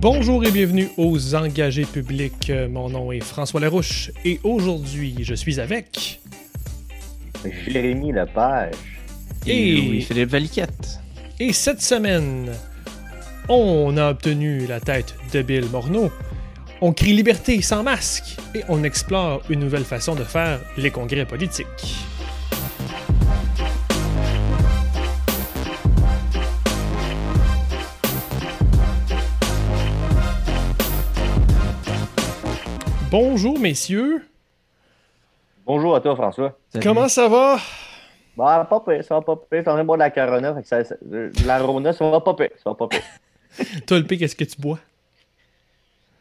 Bonjour et bienvenue aux engagés publics. Euh, Mon nom est François Larouche et aujourd'hui, je suis avec. Jérémy Lepage. Et, Louis-Philippe Valiquette. et cette semaine, on a obtenu la tête de Bill Morneau. On crie liberté sans masque et on explore une nouvelle façon de faire les congrès politiques. Bonjour messieurs, Bonjour à toi, François. Salut. comment ça va? Bah, pas pire, ça va pas pire. T'en train de boire de la Corona, fait que ça, ça- de la Rona, ça va pas pire, ça va pas pire. Toi le P, qu'est-ce que tu bois?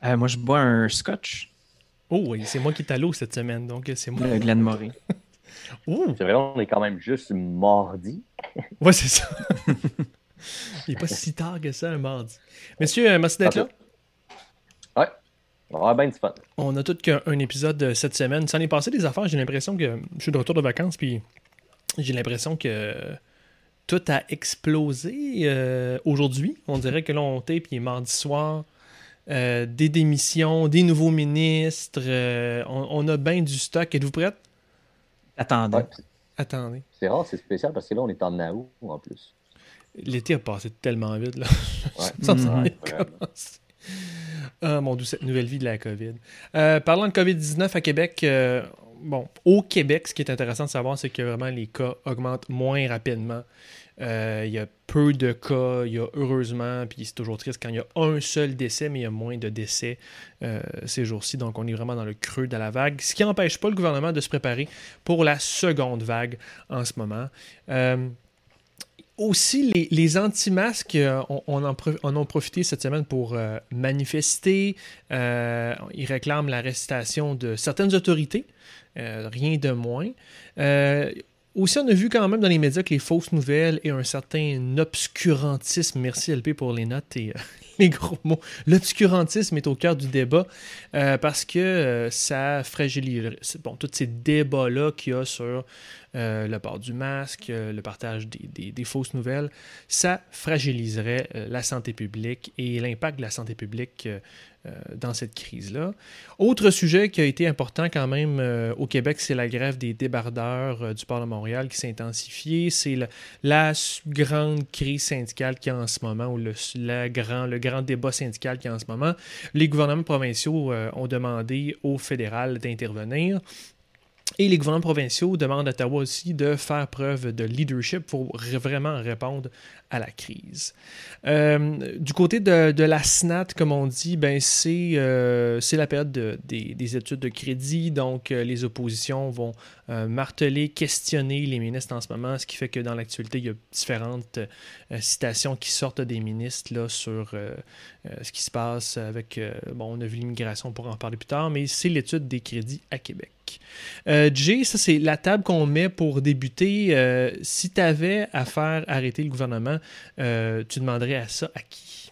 Euh, moi, je bois un scotch, Oh oui, c'est moi qui est à l'eau cette semaine, donc c'est moi. le Glenmorangie. Ouh, C'est vrai, on est quand même juste mardi. ouais, c'est ça. Il n'est pas si tard que ça un mardi. Messieurs, euh, merci d'être là. On va avoir bien du fun. On a tout qu'un un épisode euh, cette semaine. Ça en est passé des affaires. J'ai l'impression que je suis de retour de vacances, puis j'ai l'impression que tout a explosé euh, aujourd'hui. On dirait que là, on tape, il est mardi soir. Euh, des démissions, des nouveaux ministres. euh, on, on a bien du stock. Êtes-vous prête? Attendez. Ouais, Attendez. c'est rare, c'est spécial parce que là, on est en août en plus. L'été a passé tellement vite, là. Ouais. Ça, ça Mhm. Ah, mon Dieu, cette nouvelle vie de la COVID. Euh, parlant de COVID-19 à Québec, euh, bon, au Québec, ce qui est intéressant de savoir, c'est que vraiment les cas augmentent moins rapidement. Euh, Il y a peu de cas, il y a heureusement, puis c'est toujours triste quand il y a un seul décès, mais il y a moins de décès ces jours-ci. Donc, on est vraiment dans le creux de la vague, ce qui n'empêche pas le gouvernement de se préparer pour la seconde vague en ce moment. Aussi, les, anti-masques, euh, en, ont profité cette semaine pour euh, manifester. Euh, ils réclament l'arrestation de certaines autorités, rien de moins. Aussi, on a vu quand même dans les médias que les fausses nouvelles et un certain obscurantisme, merci LP pour les notes et euh, les gros mots, l'obscurantisme est au cœur du débat euh, parce que euh, ça fragilise, bon, tous ces débats-là qu'il y a sur le port du masque, le partage des, fausses nouvelles, ça fragiliserait la santé publique et l'impact de la santé publique dans cette crise-là. Autre sujet qui a été important quand même euh, au Québec, c'est la grève des débardeurs euh, du port de Montréal qui s'est intensifiée. C'est la grande crise syndicale qui est en ce moment, ou le, grand, débat syndical qui est en ce moment. Les gouvernements provinciaux euh, ont demandé au fédéral d'intervenir. Et les gouvernements provinciaux demandent à Ottawa aussi de faire preuve de leadership pour vraiment répondre à la crise. Euh, du côté de, la SNAT, comme on dit, ben c'est euh, la période de- des, des études de crédit, donc euh, les oppositions vont marteler, questionner les ministres en ce moment, ce qui fait que dans l'actualité, il y a différentes citations qui sortent des ministres là, sur ce qui se passe avec, bon, on a vu l'immigration, on pourra en parler plus tard, mais c'est l'étude des crédits à Québec. Euh, Jay, ça c'est la table qu'on met pour débuter. Euh, si tu avais à faire arrêter le gouvernement, euh, tu demanderais à ça à qui?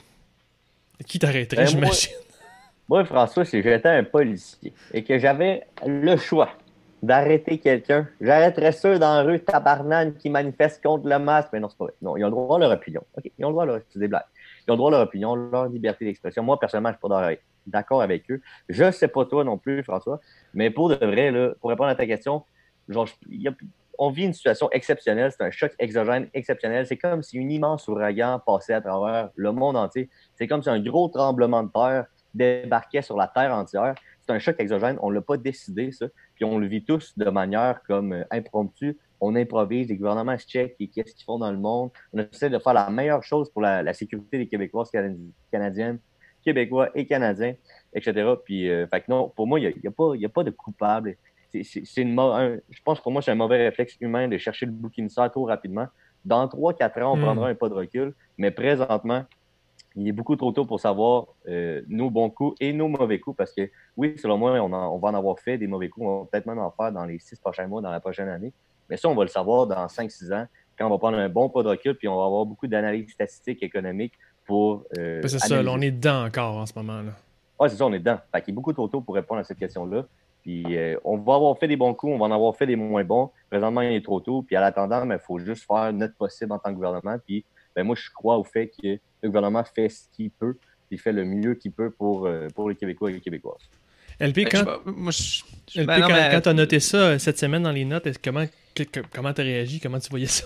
Qui t'arrêterait, Ben, j'imagine? Moi, François, si j'étais un policier et que j'avais le choix d'arrêter quelqu'un, j'arrêterais ceux dans la rue tabarnane qui manifestent contre le masque. Mais non, c'est pas vrai. Non, ils ont le droit à leur opinion. OK, ils ont le droit à leur... C'est des blagues. Ils ont le droit à leur opinion, leur liberté d'expression. Moi, personnellement, je suis pas d'accord- d'accord avec eux. Je sais pas toi non plus, François, mais pour de vrai, pour répondre à ta question, genre, on vit une situation exceptionnelle. C'est un choc exogène exceptionnel. C'est comme si un immense ouragan passait à travers le monde entier. C'est comme si un gros tremblement de terre débarquait sur la terre entière. C'est un choc exogène. On ne l'a pas décidé, ça. Puis on le vit tous de manière comme euh, impromptue. On improvise, les gouvernements se checkent et qu'est-ce qu'ils font dans le monde? On essaie de faire la meilleure chose pour la, sécurité des Québécoises, Canadi- Canadiennes, Québécois et Canadiens, etc. Puis, euh, fait que non, pour moi, il n'y a, y a pas- y a pas de coupable. C'est- une un- je pense que pour moi, c'est un mauvais réflexe humain de chercher le bouc émissaire trop rapidement. Dans 3-4 ans, on Mm. prendra un pas de recul, mais présentement, il est beaucoup trop tôt pour savoir euh, nos bons coups et nos mauvais coups parce que, oui, selon moi, on, en- on va en avoir fait des mauvais coups. On va peut-être même en faire dans les six prochains mois, dans la prochaine année. Mais ça, on va le savoir dans 5-6 ans, quand on va prendre un bon pas de recul, puis on va avoir beaucoup d'analyses statistiques économiques pour. Euh, Ben, C'est ça, là, on est dedans encore en ce moment. Là. Oui, c'est ça, on est dedans. Fait qu'il est beaucoup trop tôt pour répondre à cette question-là. Puis euh, on va avoir fait des bons coups, on va en avoir fait des moins bons. Présentement, il est trop tôt. Puis à l'attendant, il faut juste faire notre possible en tant que gouvernement. Puis ben, moi, je crois au fait que le gouvernement fait ce qu'il peut il fait le mieux qu'il peut pour, euh, pour les Québécois et les Québécoises. LP, quand, moi, je- je- LP, ben quand, mais- quand t'as noté ça cette semaine dans les notes, comment que- comment t'as réagi? Comment tu voyais ça?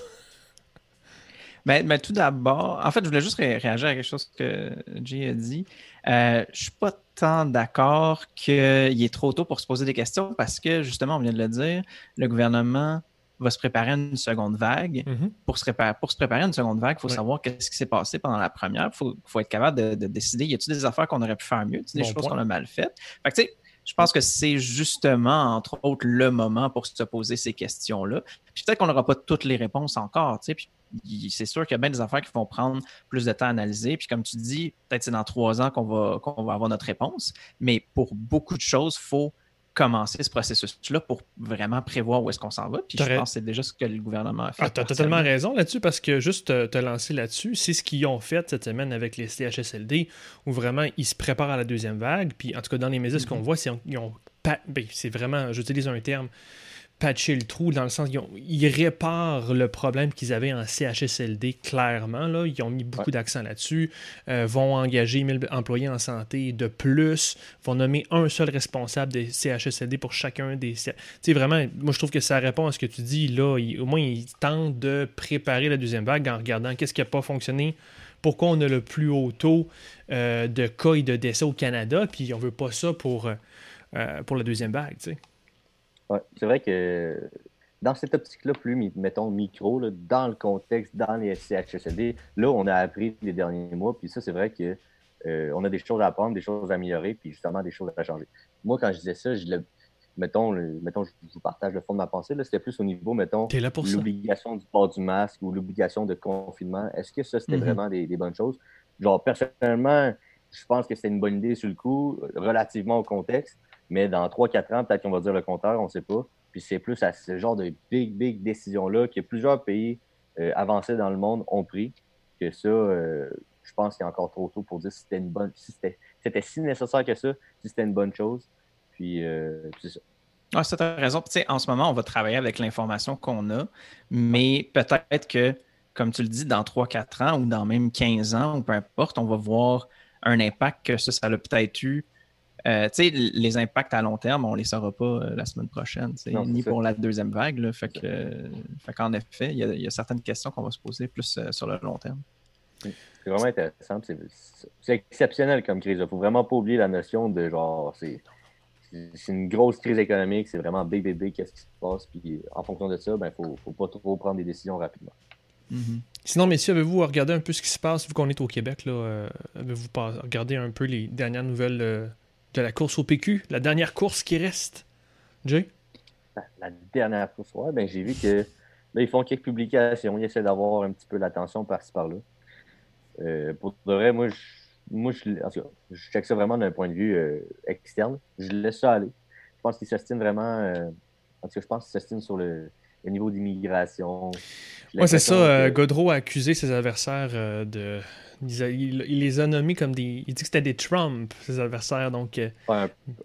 Ben, tout d'abord, en fait, je voulais juste ré- réagir à quelque chose que Jay a dit. Euh, je suis pas tant d'accord qu'il est trop tôt pour se poser des questions parce que, justement, on vient de le dire, le gouvernement va se préparer à une seconde vague. Mhm. Pour se, préparer, pour se préparer à une seconde vague, il faut savoir qu'est-ce qui s'est passé pendant la première. Il faut, faut être capable de, de décider, y a-t-il des affaires qu'on aurait pu faire mieux, des Bon choses qu'on a mal faites. Fait que, tu sais, je pense que c'est justement, entre autres, le moment pour se poser ces questions-là. Puis peut-être qu'on n'aura pas toutes les réponses encore, tu sais. Puis c'est sûr qu'il y a bien des affaires qui vont prendre plus de temps à analyser. Puis comme tu dis, peut-être c'est dans trois ans qu'on va, qu'on va avoir notre réponse. Mais pour beaucoup de choses, il faut commencer ce processus-là pour vraiment prévoir où est-ce qu'on s'en va. Puis je pense que c'est déjà ce que le gouvernement a fait. Ah, t'as totalement raison là-dessus parce que juste te, te lancer là-dessus, c'est ce qu'ils ont fait cette semaine avec les CHSLD où vraiment ils se préparent à la deuxième vague. Puis en tout cas, dans les médias, ce qu'on voit, c'est qu'ils ont. ben, c'est vraiment, j'utilise un terme, patcher le trou dans le sens qu'ils ont- ils réparent le problème qu'ils avaient en CHSLD clairement. Là. Ils ont mis beaucoup Ouais. d'accent là-dessus. euh, vont engager 1000 employés en santé de plus. Vont nommer un seul responsable des CHSLD pour chacun des. Tu sais, vraiment, moi, je trouve que ça répond à ce que tu dis. Là, Il- au moins, ils tentent de préparer la deuxième vague en regardant qu'est-ce qui n'a pas fonctionné. Pourquoi on a le plus haut taux euh, de cas et de décès au Canada, puis on veut pas ça pour, euh, pour la deuxième vague, tu sais. Ouais, c'est vrai que dans cette optique-là, plus, mettons, micro, là, dans le contexte, dans les CHSLD, là, on a appris les derniers mois, puis ça, c'est vrai que euh, on a des choses à apprendre, des choses à améliorer, puis justement des choses à changer. Moi, quand je disais ça, je le, mettons, le- mettons, je vous partage le fond de ma pensée, là, c'était plus au niveau, mettons, l'obligation du port du masque ou l'obligation de confinement. Est-ce que ça, c'était Mhm. vraiment des, des bonnes choses? Genre, personnellement, je pense que c'était une bonne idée sur le coup, relativement au contexte, mais dans 3-4 ans, peut-être qu'on va dire le contraire, on ne sait pas. Puis c'est plus à ce genre de big, big décisions-là que plusieurs pays euh, avancés dans le monde ont pris, que ça, euh, je pense qu'il est encore trop tôt pour dire si c'était une bonne, si c'était, si nécessaire que ça, si c'était une bonne chose. Puis, euh, c'est ça. Ah, ça, t'as raison. En ce moment, on va travailler avec l'information qu'on a, mais peut-être que, comme tu le dis, dans 3-4 ans ou dans même 15 ans, ou peu importe, on va voir un impact que ça, ça a peut-être eu. Euh, les impacts à long terme, on ne les saura pas euh, la semaine prochaine, Non, ni ça. pour la deuxième vague. Là, fait que, euh, fait qu'en effet, il y, a, il y a certaines questions qu'on va se poser plus euh, sur le long terme. C'est vraiment intéressant. C'est c'est exceptionnel comme crise. Il ne faut vraiment pas oublier la notion de genre, c'est une grosse crise économique, c'est vraiment big, big, big, qu'est-ce qui se passe. Puis en fonction de ça, il ben, ne faut, faut pas trop prendre des décisions rapidement. Mhm. Sinon, messieurs, avez-vous regardé un peu ce qui se passe, vu qu'on est au Québec, là, euh, avez-vous regardé un peu les dernières nouvelles euh, de la course au PQ, la dernière course qui reste? Jay? La dernière course, ouais, ben, j'ai vu que là, ils font quelques publications, ils essaient d'avoir un petit peu l'attention par-ci par-là. Euh, pour de vrai, moi, je, moi, je, en tout cas, je check ça vraiment d'un point de vue euh, externe. Je laisse ça aller. Je pense qu'ils s'estinent vraiment. euh, en tout cas, je pense qu'ils s'estinent sur le, le niveau d'immigration. Ouais, c'est ça. que- Godreau a accusé ses adversaires de. Il, les a nommés comme des. Il dit que c'était des Trump, ses adversaires. Donc, euh,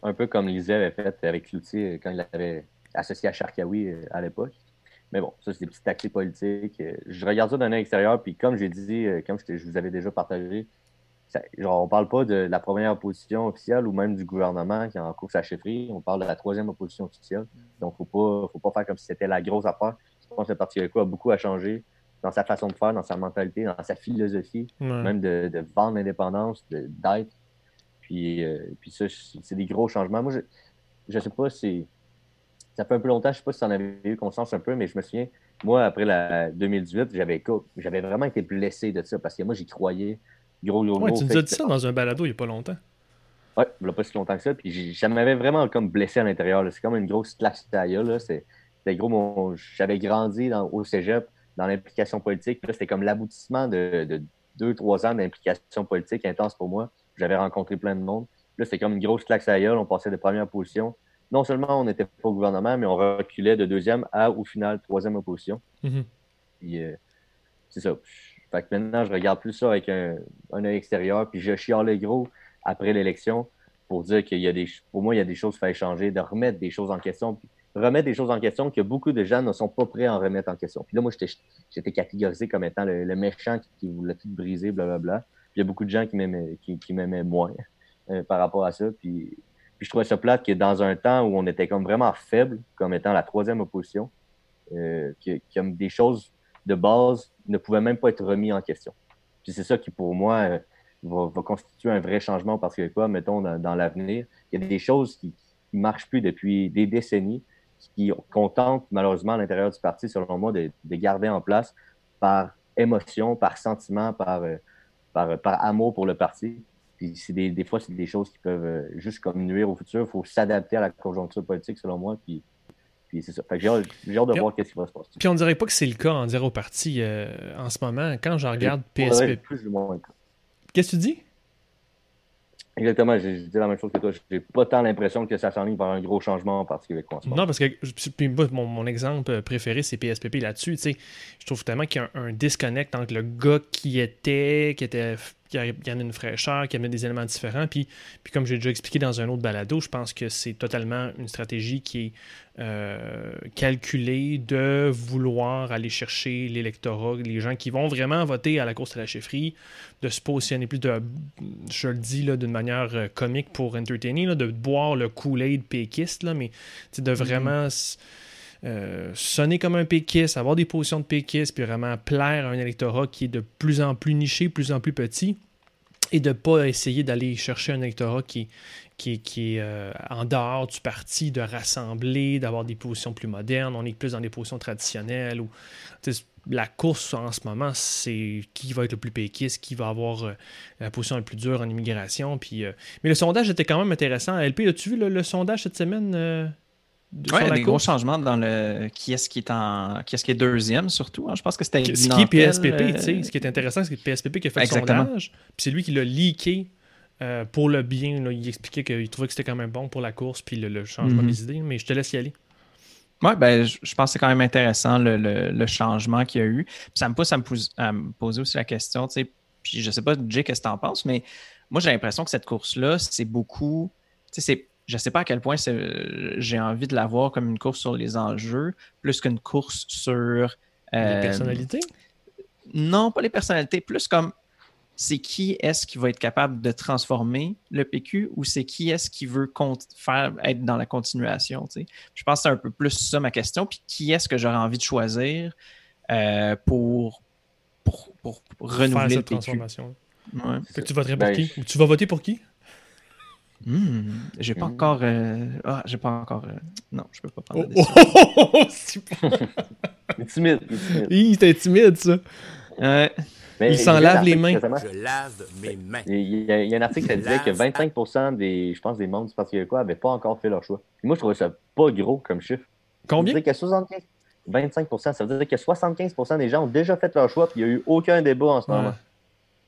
un, peu comme Lisée avait fait avec Cloutier euh, quand il l'avait associé à Charkaoui euh, à l'époque. Mais bon, ça, c'est des petites tactiques politiques. Je regarde ça d'un œil extérieur, puis comme j'ai dit, comme je, vous avais déjà partagé, ça- genre, on parle pas de la première opposition officielle ou même du gouvernement qui est en course à chefferie. On parle de la troisième opposition officielle. Donc, faut pas, faut pas faire comme si c'était la grosse affaire. Je pense que le Parti québécois a beaucoup à changer dans sa façon de faire, dans sa mentalité, dans sa philosophie ouais. même de, de vendre l'indépendance, d'être. Puis, euh, puis ça, c'est des gros changements. Moi, je, je sais pas si. Ça fait un peu longtemps, je sais pas si tu en avais eu conscience un peu, mais je me souviens, moi, après la 2018, j'avais j'avais vraiment été blessé de ça parce que moi, j'y croyais. Gros, gros, Ouais, gros. tu nous as dit ça dans un balado il n'y a pas longtemps. Ouais, il n'y a pas si longtemps que ça. Puis ça m'avait vraiment comme blessé à l'intérieur. C'est comme une grosse claque sur là. C'était gros. mon- J'avais grandi dans, au cégep dans l'implication politique. Puis là, c'était comme l'aboutissement de, de deux, trois ans d'implication politique intense pour moi. J'avais rencontré plein de monde. Là, c'était comme une grosse claque la gueule. On passait de première position. Non seulement on n'était pas au gouvernement, mais on reculait de deuxième à, au final, troisième opposition. Mhm. Puis, euh, c'est ça. Fait que maintenant, je regarde plus ça avec un, un œil extérieur, puis je chiale gros après l'élection pour dire qu'il y a des, pour moi, il y a des choses qu'il fallait changer, de remettre des choses en question, puis remettre des choses en question que beaucoup de gens ne sont pas prêts à en remettre en question. Puis là, moi, j'étais, catégorisé comme étant le, le méchant qui, voulait tout briser, blablabla. il y a beaucoup de gens qui m'aimaient, qui, moins par rapport à ça. Puis, puis je trouvais ça plate que dans un temps où on était comme vraiment faible, comme étant la troisième opposition, que, comme des choses de base ne pouvaient même pas être remis en question. Puis c'est ça qui, pour moi, va, constituer un vrai changement parce que quoi, mettons, dans, l'avenir. Il y a des choses qui ne marchent plus depuis des décennies, qui contentent malheureusement à l'intérieur du parti, selon moi, de, garder en place par émotion, par sentiment, par, euh, par, par amour pour le parti. Puis des, des fois, c'est des choses qui peuvent euh, juste comme nuire au futur. Il faut s'adapter à la conjoncture politique, selon moi. Puis, puis c'est ça. j'ai hâte, de voir qu'est-ce qui va se passer. Puis on dirait pas que c'est le cas en dire au parti euh, en ce moment. Quand je regarde PSP. Qu'est-ce que tu dis? Exactement, j'ai dit la même chose que toi. J'ai pas tant l'impression que ça s'enligne vers un gros changement en particulier. Non, parce que puis, mon, mon, exemple préféré, c'est PSPP là-dessus. Je trouve tellement qu'il y a un, un, disconnect entre le gars qui était, qui était qui en a une fraîcheur, qui amène des éléments différents. Puis, puis comme j'ai déjà expliqué dans un autre balado, je pense que c'est totalement une stratégie qui est euh, calculée de vouloir aller chercher l'électorat, les gens qui vont vraiment voter à la course à la chefferie, de se positionner plus de, je le dis d'une manière euh, comique pour entertainer, de boire le Kool-Aid péquiste, là, mais de mm-hmm. vraiment... Euh, sonner comme un péquiste, avoir des positions de péquiste, puis vraiment plaire à un électorat qui est de plus en plus niché, plus en plus petit, et de ne pas essayer d'aller chercher un électorat qui, est euh, en dehors du parti, de rassembler, d'avoir des positions plus modernes. On est plus dans des positions traditionnelles. Ou, la course en ce moment, c'est qui va être le plus péquiste, qui va avoir euh, la position la plus dure en immigration. Puis, mais le sondage était quand même intéressant. LP, as-tu vu le sondage cette semaine oui, il y a des gros changements dans le qui est-ce qui est en qui est-ce qui est deuxième surtout. Hein. Je pense que c'était ce qui est PSPP, tu sais, ce qui est intéressant, c'est que PSPP qui a fait le sondage, puis c'est lui qui l'a leaké euh, pour le bien. Il expliquait qu'il trouvait que c'était quand même bon pour la course puis le, changement mm-hmm. des idées. Mais je te laisse y aller. Oui, ben, je, pense que c'est quand même intéressant le, changement qu'il y a eu. ça me pousse à me, poser aussi la question, tu sais, puis je sais pas, Jay, qu'est-ce que tu en penses, mais moi j'ai l'impression que cette course-là, c'est beaucoup, tu sais, c'est je ne sais pas à quel point j'ai envie de la voir comme une course sur les enjeux, plus qu'une course sur. Euh, les personnalités? Non, pas les personnalités, plus comme c'est qui est-ce qui va être capable de transformer le PQ ou c'est qui est-ce qui veut faire être dans la continuation. Je pense que c'est un peu plus ça ma question. Puis qui est-ce que j'aurais envie de choisir euh, pour, pour, pour, renouveler le PQ. transformation. tu voterais pour ben, qui? Tu vas voter pour qui? Hmm, j'ai pas encore. Euh, ah, j'ai pas encore. Euh, non, je peux pas prendre la oh, décision. Oh, oh, timide. Il était timide, ça. il s'en lave les mains. Je lave mes mains. Il y, a, un article qui disait que 25% des, je pense, des membres du Parti québécois n'avaient pas encore fait leur choix. moi, je trouvais ça pas gros comme chiffre. Combien? Ça veut dire que 75, 25% ça veut dire que 75% des gens ont déjà fait leur choix, puis il n'y a eu aucun débat en ce moment.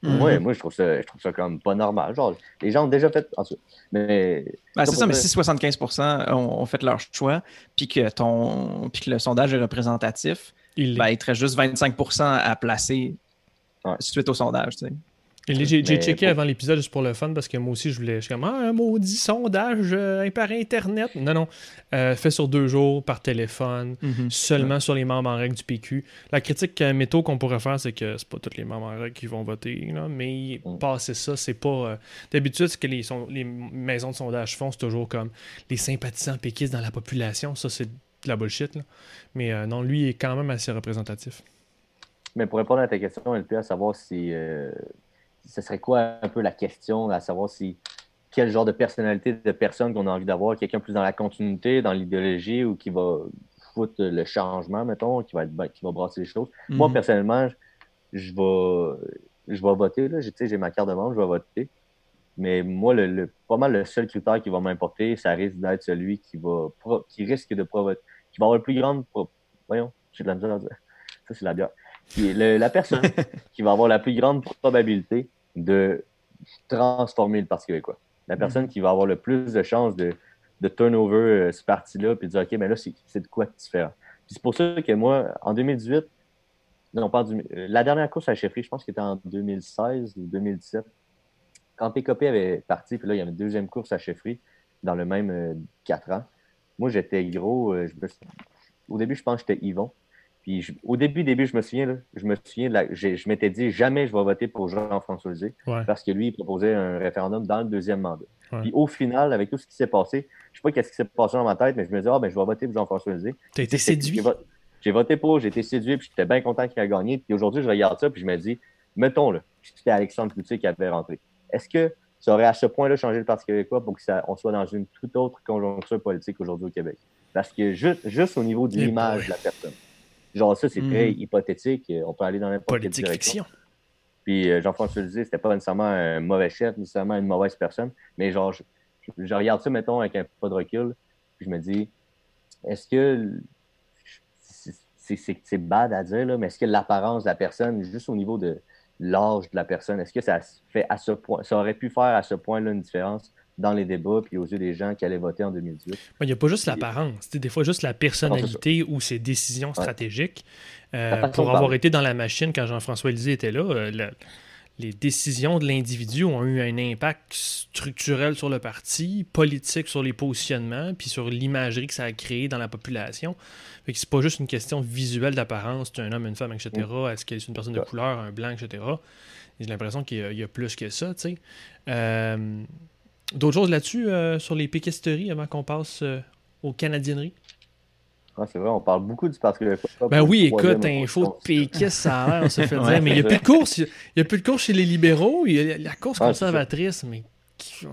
Mhm. moi, je trouve ça, je trouve ça comme pas normal. Genre, les gens ont déjà fait. Mais. Ben, c'est ça, mais si 75% ont, fait leur choix, puis que, ton, puis que le sondage est représentatif, il, ben, il te reste juste 25% à placer suite au sondage. Tu sais. J'ai checké avant l'épisode juste pour le fun parce que moi aussi je voulais. Je suis comme ah, un maudit sondage euh, par Internet. Non, non. Euh, fait sur deux jours par téléphone, mhm. seulement sur les membres en règle du PQ. La critique euh, métaux qu'on pourrait faire, c'est que c'est pas tous les membres en règle qui vont voter. Là, mais mm. passer ça, c'est pas. D'habitude, ce que les, les maisons de sondage font, c'est toujours comme les sympathisants péquistes dans la population. Ça, c'est de la bullshit. Là. Mais non, lui il est quand même assez représentatif. Mais pour répondre à ta question, LP, à savoir si ce serait quoi un peu la question, à savoir si quel genre de personnalité de personne qu'on a envie d'avoir, quelqu'un plus dans la continuité, dans l'idéologie ou qui va foutre le changement, mettons, qui va, être, ben, qui va brasser les choses. Moi, mhm. personnellement, je, vais, je vais voter. J'ai ma carte de membre, je vais voter. Mais moi, le, pas mal le seul critère qui va m'importer, ça risque d'être celui qui va qui risque de provoquer, qui va avoir le plus grande. Voyons, j'ai de la misère à dire. Ça, c'est la bière. Qui est la personne qui va avoir la plus grande probabilité de transformer le Parti québécois. La personne mm. qui va avoir le plus de chances de, de turnover euh, ce parti-là, puis de dire, OK, mais là, c'est de quoi différent? c'est pour ça que moi, en 2018, non, pas euh, la dernière course à la chefferie, je pense qu'elle était en 2016 ou 2017, quand PKP avait parti, puis là, il y avait une deuxième course à chefferie dans le même 4 euh, ans. Moi, j'étais gros. au début, je pense que j'étais Yvon. Puis je- au début, début, je me souviens, là, je me souviens, la- j'ai- je m'étais dit jamais je vais voter pour Jean-François Lisée Ouais. parce que lui, il proposait un référendum dans le deuxième mandat. Ouais. Puis au final, avec tout ce qui s'est passé, je sais pas qu'est-ce qui s'est passé dans ma tête, mais je me disais, ah, ben, je vais voter pour Jean-François Lisée. T'as été séduit. J'ai vo- J'ai voté pour, j'ai été séduit, puis j'étais bien content qu'il a gagné. Puis aujourd'hui, je regarde ça, puis je me dis, mettons, là, c'était Alexandre Cloutier qui avait rentré. Est-ce que ça aurait à ce point-là changé le Parti québécois pour qu'on soit dans une toute autre conjoncture politique aujourd'hui au Québec? Parce que juste, juste au niveau de l'image de la personne. Genre, ça, c'est Mhm. très hypothétique. euh, On peut aller dans n'importe quelle direction. fiction. Puis euh, Jean-François Lisée, c'était pas nécessairement un mauvais chef, nécessairement une mauvaise personne. Mais genre, je, regarde ça, mettons, avec un peu de recul, puis je me dis, est-ce que c'est- c'est- c'est c'est bad à dire, là, mais est-ce que l'apparence de la personne, juste au niveau de l'âge de la personne, est-ce que ça fait à ce point, ça aurait pu faire à ce point-là une différence? Dans les débats puis aux yeux des gens qui allaient voter en 2018? Il n'y a pas juste l'apparence, des fois juste la personnalité ou ses décisions stratégiques. Euh, pour avoir parler. été dans la machine quand Jean-François Lisée était là, euh, la- les décisions de l'individu ont eu un impact structurel sur le parti, politique sur les positionnements, puis sur l'imagerie que ça a créé dans la population. Fait que c'est pas juste une question visuelle d'apparence, tu es un homme, une femme, etc. Est-ce que c'est une personne de couleur, un blanc, etc. J'ai l'impression qu'il y, a- il y a plus que ça, tu sais. Euh, D'autres choses là-dessus euh, sur les péquisteries avant qu'on passe euh, aux canadienneries? Ah, c'est vrai, on parle beaucoup du Parti québécois. Ben oui, écoute, info de option. péquiste, ça a l'air, on se fait Ouais, dire. Mais il n'y a plus de course. Il n'y a plus de course chez les libéraux. Il y a la course Ah, conservatrice, mais.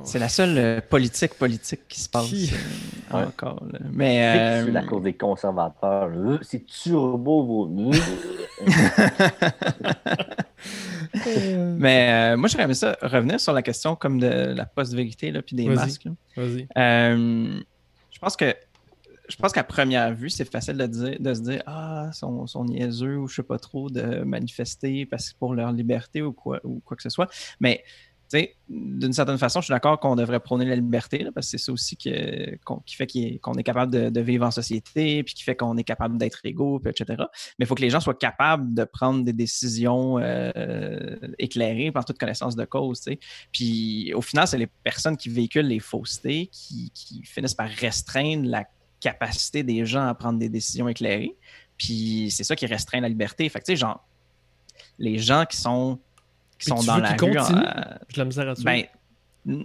C'est la seule euh, politique politique qui se passe Qui? euh, Ouais. encore. là. Mais C'est euh, la cour des conservateurs? C'est turbo vos. Mais euh, moi, j'aurais aimé ça revenir sur la question comme de la post-vérité là, puis des Vas-y. masques. là. Vas-y. Euh, je pense que je pense qu'à première vue, c'est facile de, dire, de se dire Ah, sont, sont niaiseux ou je sais pas trop de manifester parce que pour leur liberté ou quoi, ou quoi que ce soit. Mais d'une certaine façon, je suis d'accord qu'on devrait prôner la liberté, parce que c'est ça aussi qui fait qu'on est capable de, vivre en société, puis qui fait qu'on est capable d'être égaux, puis etc. Mais il faut que les gens soient capables de prendre des décisions euh, éclairées par toute connaissance de cause. Puis au final, c'est les personnes qui véhiculent les faussetés qui, finissent par restreindre la capacité des gens à prendre des décisions éclairées. Puis c'est ça qui restreint la liberté. Fait que, genre, les gens qui sont, Puis sont tu dans veux la rue. euh, J'ai la misère à tuer. ben,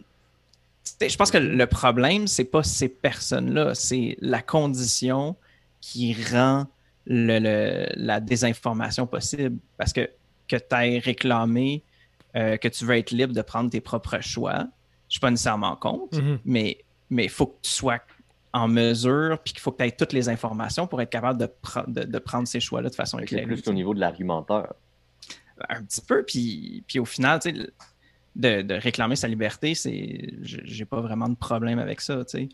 je pense que le problème, c'est pas ces personnes-là, c'est la condition qui rend le- le- la désinformation possible. Parce que que tu aies réclamé euh, que tu veux être libre de prendre tes propres choix, je suis pas nécessairement contre, Mhm. mais il faut que tu sois en mesure, puis qu'il faut que tu aies toutes les informations pour être capable de, pre- de, de prendre ces choix-là de façon C'est éclairée. plus au niveau de l'argumentaire. Un petit peu, puis, puis au final, de, de réclamer sa liberté, c'est j'ai pas vraiment de problème avec ça, tu sais.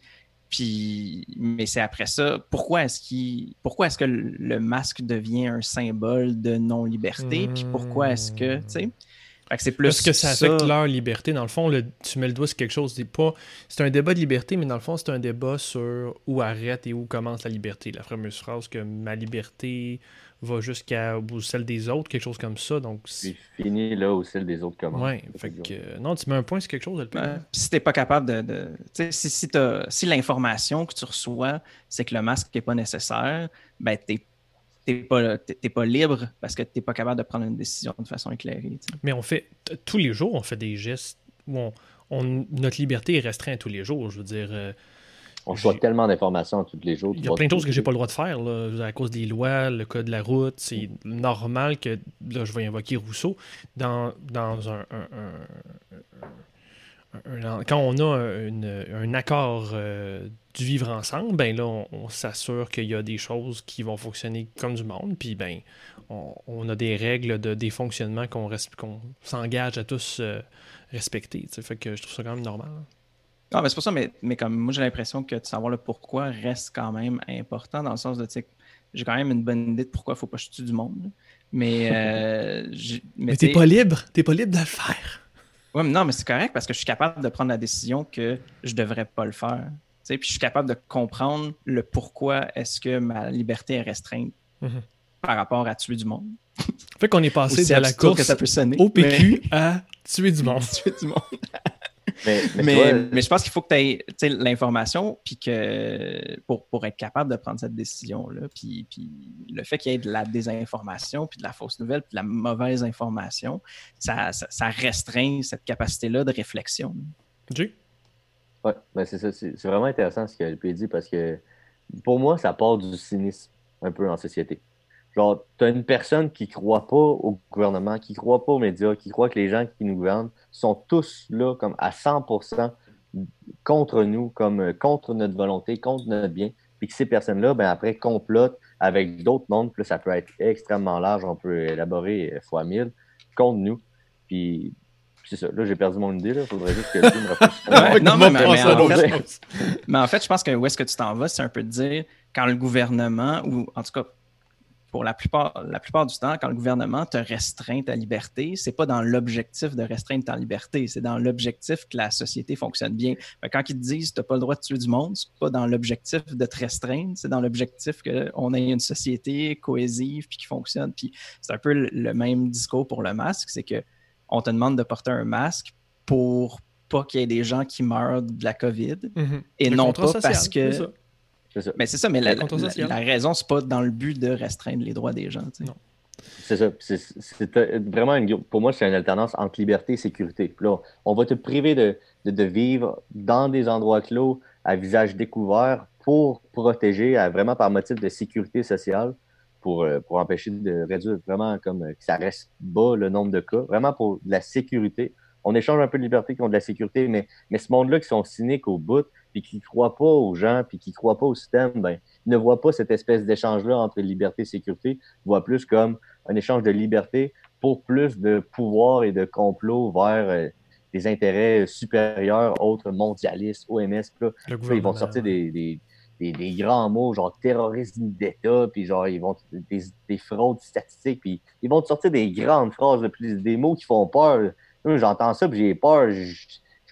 Puis, mais c'est après ça, pourquoi est-ce qu'il, pourquoi est-ce que le, masque devient un symbole de non-liberté, puis pourquoi est-ce que, tu sais, c'est plus Parce que ça affecte leur liberté. Dans le fond, le- tu mets le doigt sur quelque chose. C'est pas. C'est un débat de liberté, mais dans le fond, c'est un débat sur où arrête et où commence la liberté. La fameuse phrase que ma liberté va jusqu'à celle des autres, quelque chose comme ça. Donc, c'est- fini là où celle des autres commence. ouais. Fait que euh, non, tu mets un point sur quelque chose. Puis si t'es pas capable de. si, si, t'as- si l'information que tu reçois, c'est que le masque n'est pas nécessaire, ben t'es t'es pas, t'es- pas libre parce que t'es pas capable de prendre une décision de façon éclairée. Mais on fait tous les jours, on fait des gestes où on, on- notre liberté est restreinte tous les jours. Je veux dire, euh, On reçoit tellement d'informations tous les jours. il y a plein de choses que j'ai pas le droit de faire là, à cause des lois, le code de la route. C'est normal que là, je vais invoquer Rousseau dans, dans un, un- un- un- un- quand on a un accord euh, du vivre ensemble, ben là, on, on s'assure qu'il y a des choses qui vont fonctionner comme du monde, puis ben, on, on a des règles de des fonctionnements qu'on s'engage à tous euh, respecter. Fait que je trouve ça quand même normal. hein. Ah, mais c'est pour ça, mais, mais comme moi, j'ai l'impression que de savoir le pourquoi reste quand même important dans le sens de, tu sais, j'ai quand même une bonne idée de pourquoi il faut pas que je tue du monde. Mais, euh, mais t'es pas libre, t'es pas libre de le faire. Ouais, mais non, mais c'est correct parce que je suis capable de prendre la décision que je devrais pas le faire. Tu sais, puis je suis capable de comprendre le pourquoi est-ce que ma liberté est restreinte Mhm. par rapport à tuer du monde. Fait qu'on est passé de la course que ça peut sonner. au PQ à tuer du monde. mais- tuer du monde. mais, je pense qu'il faut que tu aies l'information puis que pour, pour, être capable de prendre cette décision-là. Puis, puis, le fait qu'il y ait de la désinformation, puis de la fausse nouvelle, puis de la mauvaise information, ça, ça, restreint cette capacité-là de réflexion. Oui, ben c'est ça. C'est vraiment intéressant ce qu'elle dit parce que pour moi, ça part du cynisme un peu en société. Genre, tu as une personne qui croit pas au gouvernement, qui croit pas aux médias, qui croit que les gens qui nous gouvernent sont tous là comme à 100% contre nous, comme euh, contre notre volonté, contre notre bien. Puis que ces personnes-là, ben après, complotent avec d'autres mondes. Puis ça peut être extrêmement large. On peut élaborer fois mille contre nous. Puis c'est ça. Là, j'ai perdu mon idée. Il faudrait juste que tu me réfléchisse. non, mais, mais, en fait, je pense que où est-ce que tu t'en vas, c'est un peu de dire quand le gouvernement, ou en tout cas, pour la plupart, la plupart du temps, quand le gouvernement te restreint ta liberté, c'est pas dans l'objectif de restreindre ta liberté, c'est dans l'objectif que la société fonctionne bien. quand ils te disent que tu n'as pas le droit de tuer du monde, c'est pas dans l'objectif de te restreindre, c'est dans l'objectif qu'on ait une société cohésive puis qui fonctionne. Puis c'est un peu le, même discours pour le masque, c'est que on te demande de porter un masque pour pas qu'il y ait des gens qui meurent de la COVID mhm. et non pas parce que mais c'est ça, mais la, la, raison, c'est pas dans le but de restreindre les droits des gens. Non. C'est ça. C'est vraiment une, pour moi, c'est une alternance entre liberté et sécurité. là, on va te priver de, de, vivre dans des endroits clos à visage découvert pour protéger, vraiment par motif de sécurité sociale, pour, euh, pour empêcher de réduire vraiment comme euh, que ça reste bas le nombre de cas, vraiment pour la sécurité. On échange un peu de liberté contre de la sécurité, mais, mais ce monde-là qui sont cyniques au bout, puis qui ne croient pas aux gens, puis qui ne croient pas au système, ben, ils ne voient pas cette espèce d'échange-là entre liberté et sécurité. Ils voient plus comme un échange de liberté pour plus de pouvoir et de complot vers euh, des intérêts supérieurs, autres mondialistes, OMS. Là, ils vont sortir des, des, des, grands mots, genre terrorisme d'État, puis genre, ils vont des, des, fraudes statistiques, puis ils vont te sortir des grandes phrases, des mots qui font peur. J'entends ça, puis j'ai peur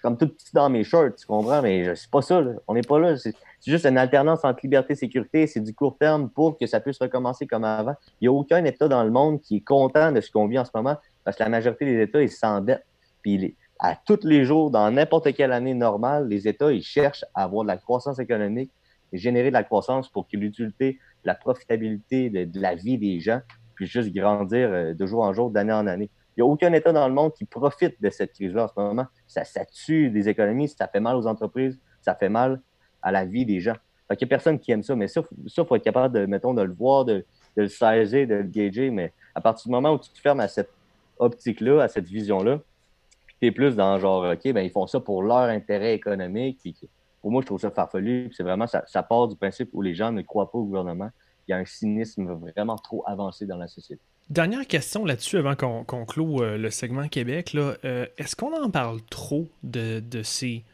comme tout petit dans mes shorts, tu comprends? Mais c'est pas ça, on n'est pas là. C'est juste une alternance entre liberté et sécurité. C'est du court terme pour que ça puisse recommencer comme avant. Il n'y a aucun État dans le monde qui est content de ce qu'on vit en ce moment parce que la majorité des États, ils s'endettent. Puis à tous les jours, dans n'importe quelle année normale, les États, ils cherchent à avoir de la croissance économique générer de la croissance pour que l'utilité, la profitabilité de, la vie des gens puisse juste grandir euh, de jour en jour, d'année en année. Il n'y a aucun État dans le monde qui profite de cette crise-là en ce moment. Ça, tue des économies, ça fait mal aux entreprises, ça fait mal à la vie des gens. il n'y a personne qui aime ça, mais ça, il faut être capable de, mettons, de le voir, de, le saisir, de le gager, mais à partir du moment où tu te fermes à cette optique-là, à cette vision-là, tu es plus dans genre, OK, ben, ils font ça pour leur intérêt économique, pour moi, je trouve ça farfelu, c'est vraiment, ça, part du principe où les gens ne croient pas au gouvernement. Il y a un cynisme vraiment trop avancé dans la société. Dernière question là-dessus avant qu'on qu clôt euh, le segment Québec. Euh, Est-ce qu'on en parle trop de, ces,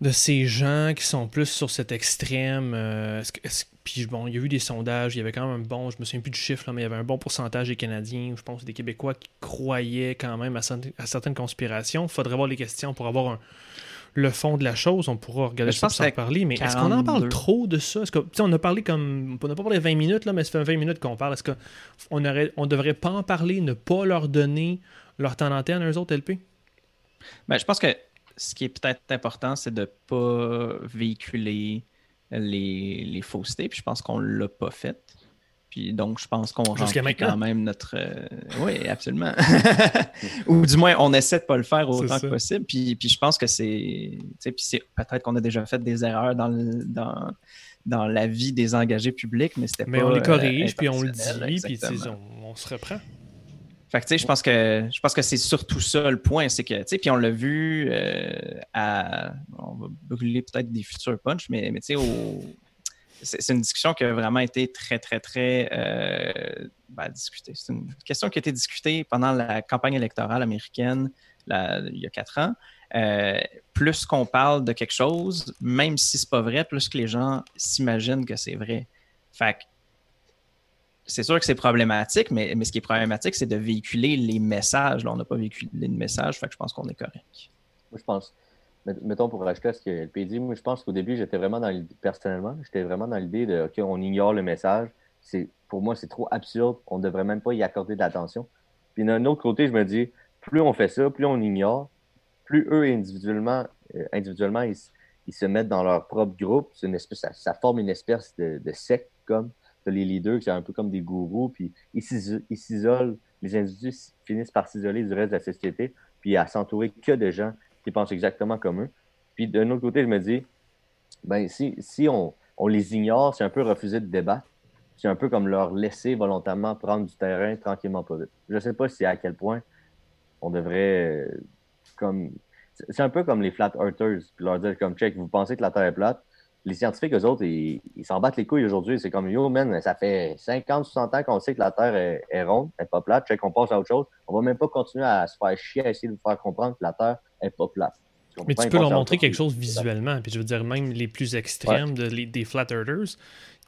de ces gens qui sont plus sur cet extrême? Euh, puis bon, il y a eu des sondages, il y avait quand même un bon, je me souviens plus du chiffre, là, mais il y avait un bon pourcentage des Canadiens, je pense des Québécois qui croyaient quand même à, à certaines conspirations. Faudrait voir les questions pour avoir un le fond de la chose, on pourra regarder ça sans parler, mais est-ce qu'on en parle trop de ça? Que, on a parlé comme. On n'a pas parlé 20 minutes, là, mais ça fait 20 minutes qu'on parle. Est-ce qu'on ne on devrait pas en parler, ne pas leur donner leur temps d'antenne à eux autres LP? Ben, je pense que ce qui est peut-être important, c'est de ne pas véhiculer les, les faussetés, puis je pense qu'on ne l'a pas fait. Puis donc, je pense qu'on remplit quand même notre. Euh, oui, absolument. Ou du moins, on essaie de ne pas le faire autant que possible. Puis, puis je pense que c'est. Puis peut-être qu'on a déjà fait des erreurs dans, dans, dans la vie des engagés publics, mais c'était pas. Mais on les corrige, puis on le dit, puis on, on, se reprend. Fait que, tu sais, je pense que je pense que c'est surtout ça le point, c'est que, tu sais, puis on l'a vu euh, à, on va brûler peut-être des futurs punch, mais, mais tu sais, au, c'est une discussion qui a vraiment été très, très, très euh, ben, discutée. C'est une question qui a été discutée pendant la campagne électorale américaine il y a quatre ans. Euh, plus qu'on parle de quelque chose, même si c'est pas vrai, plus que les gens s'imaginent que c'est vrai. Fait c'est sûr que c'est problématique, mais, mais, ce qui est problématique, c'est de véhiculer les messages. Là, on n'a pas véhiculé les messages, fait que je pense qu'on est correct. Moi, je pense mettons pour rajouter à ce que LP moi je pense qu'au début, j'étais vraiment dans l'idée, personnellement, j'étais vraiment dans l'idée de OK, on ignore le message. C'est, pour moi, c'est trop absurde, on ne devrait même pas y accorder de l'attention. Puis d'un autre côté, je me dis, plus on fait ça, plus on ignore, plus eux, individuellement, euh, individuellement ils, se mettent dans leur propre groupe, une espèce, ça, forme une espèce de, secte, comme les leaders qui sont un peu comme des gourous, puis ils s'isolent, les individus finissent par s'isoler du reste de la société, puis à s'entourer que de gens qui pensent exactement comme eux. Puis d'un autre côté, je me dis, ben si, si on, on les ignore, c'est un peu refuser de débattre. C'est un peu comme leur laisser volontairement prendre du terrain tranquillement pas vite. Je ne sais pas si à quel point on devrait euh, comme c'est un peu comme les flat earthers, puis leur dire comme check, vous pensez que la Terre est plate. Les scientifiques, eux autres, ils s'en battent les couilles aujourd'hui. C'est comme yo, man, ça fait 50, 60 ans qu'on sait que la Terre est, ronde, elle n'est pas plate. Check, on passe à autre chose. On va même pas continuer à se faire chier à essayer de vous faire comprendre que la Terre n'est pas plate. Mais tu peux leur montrer quelque chose visuellement. Puis je veux dire, même les plus extrêmes des flat earthers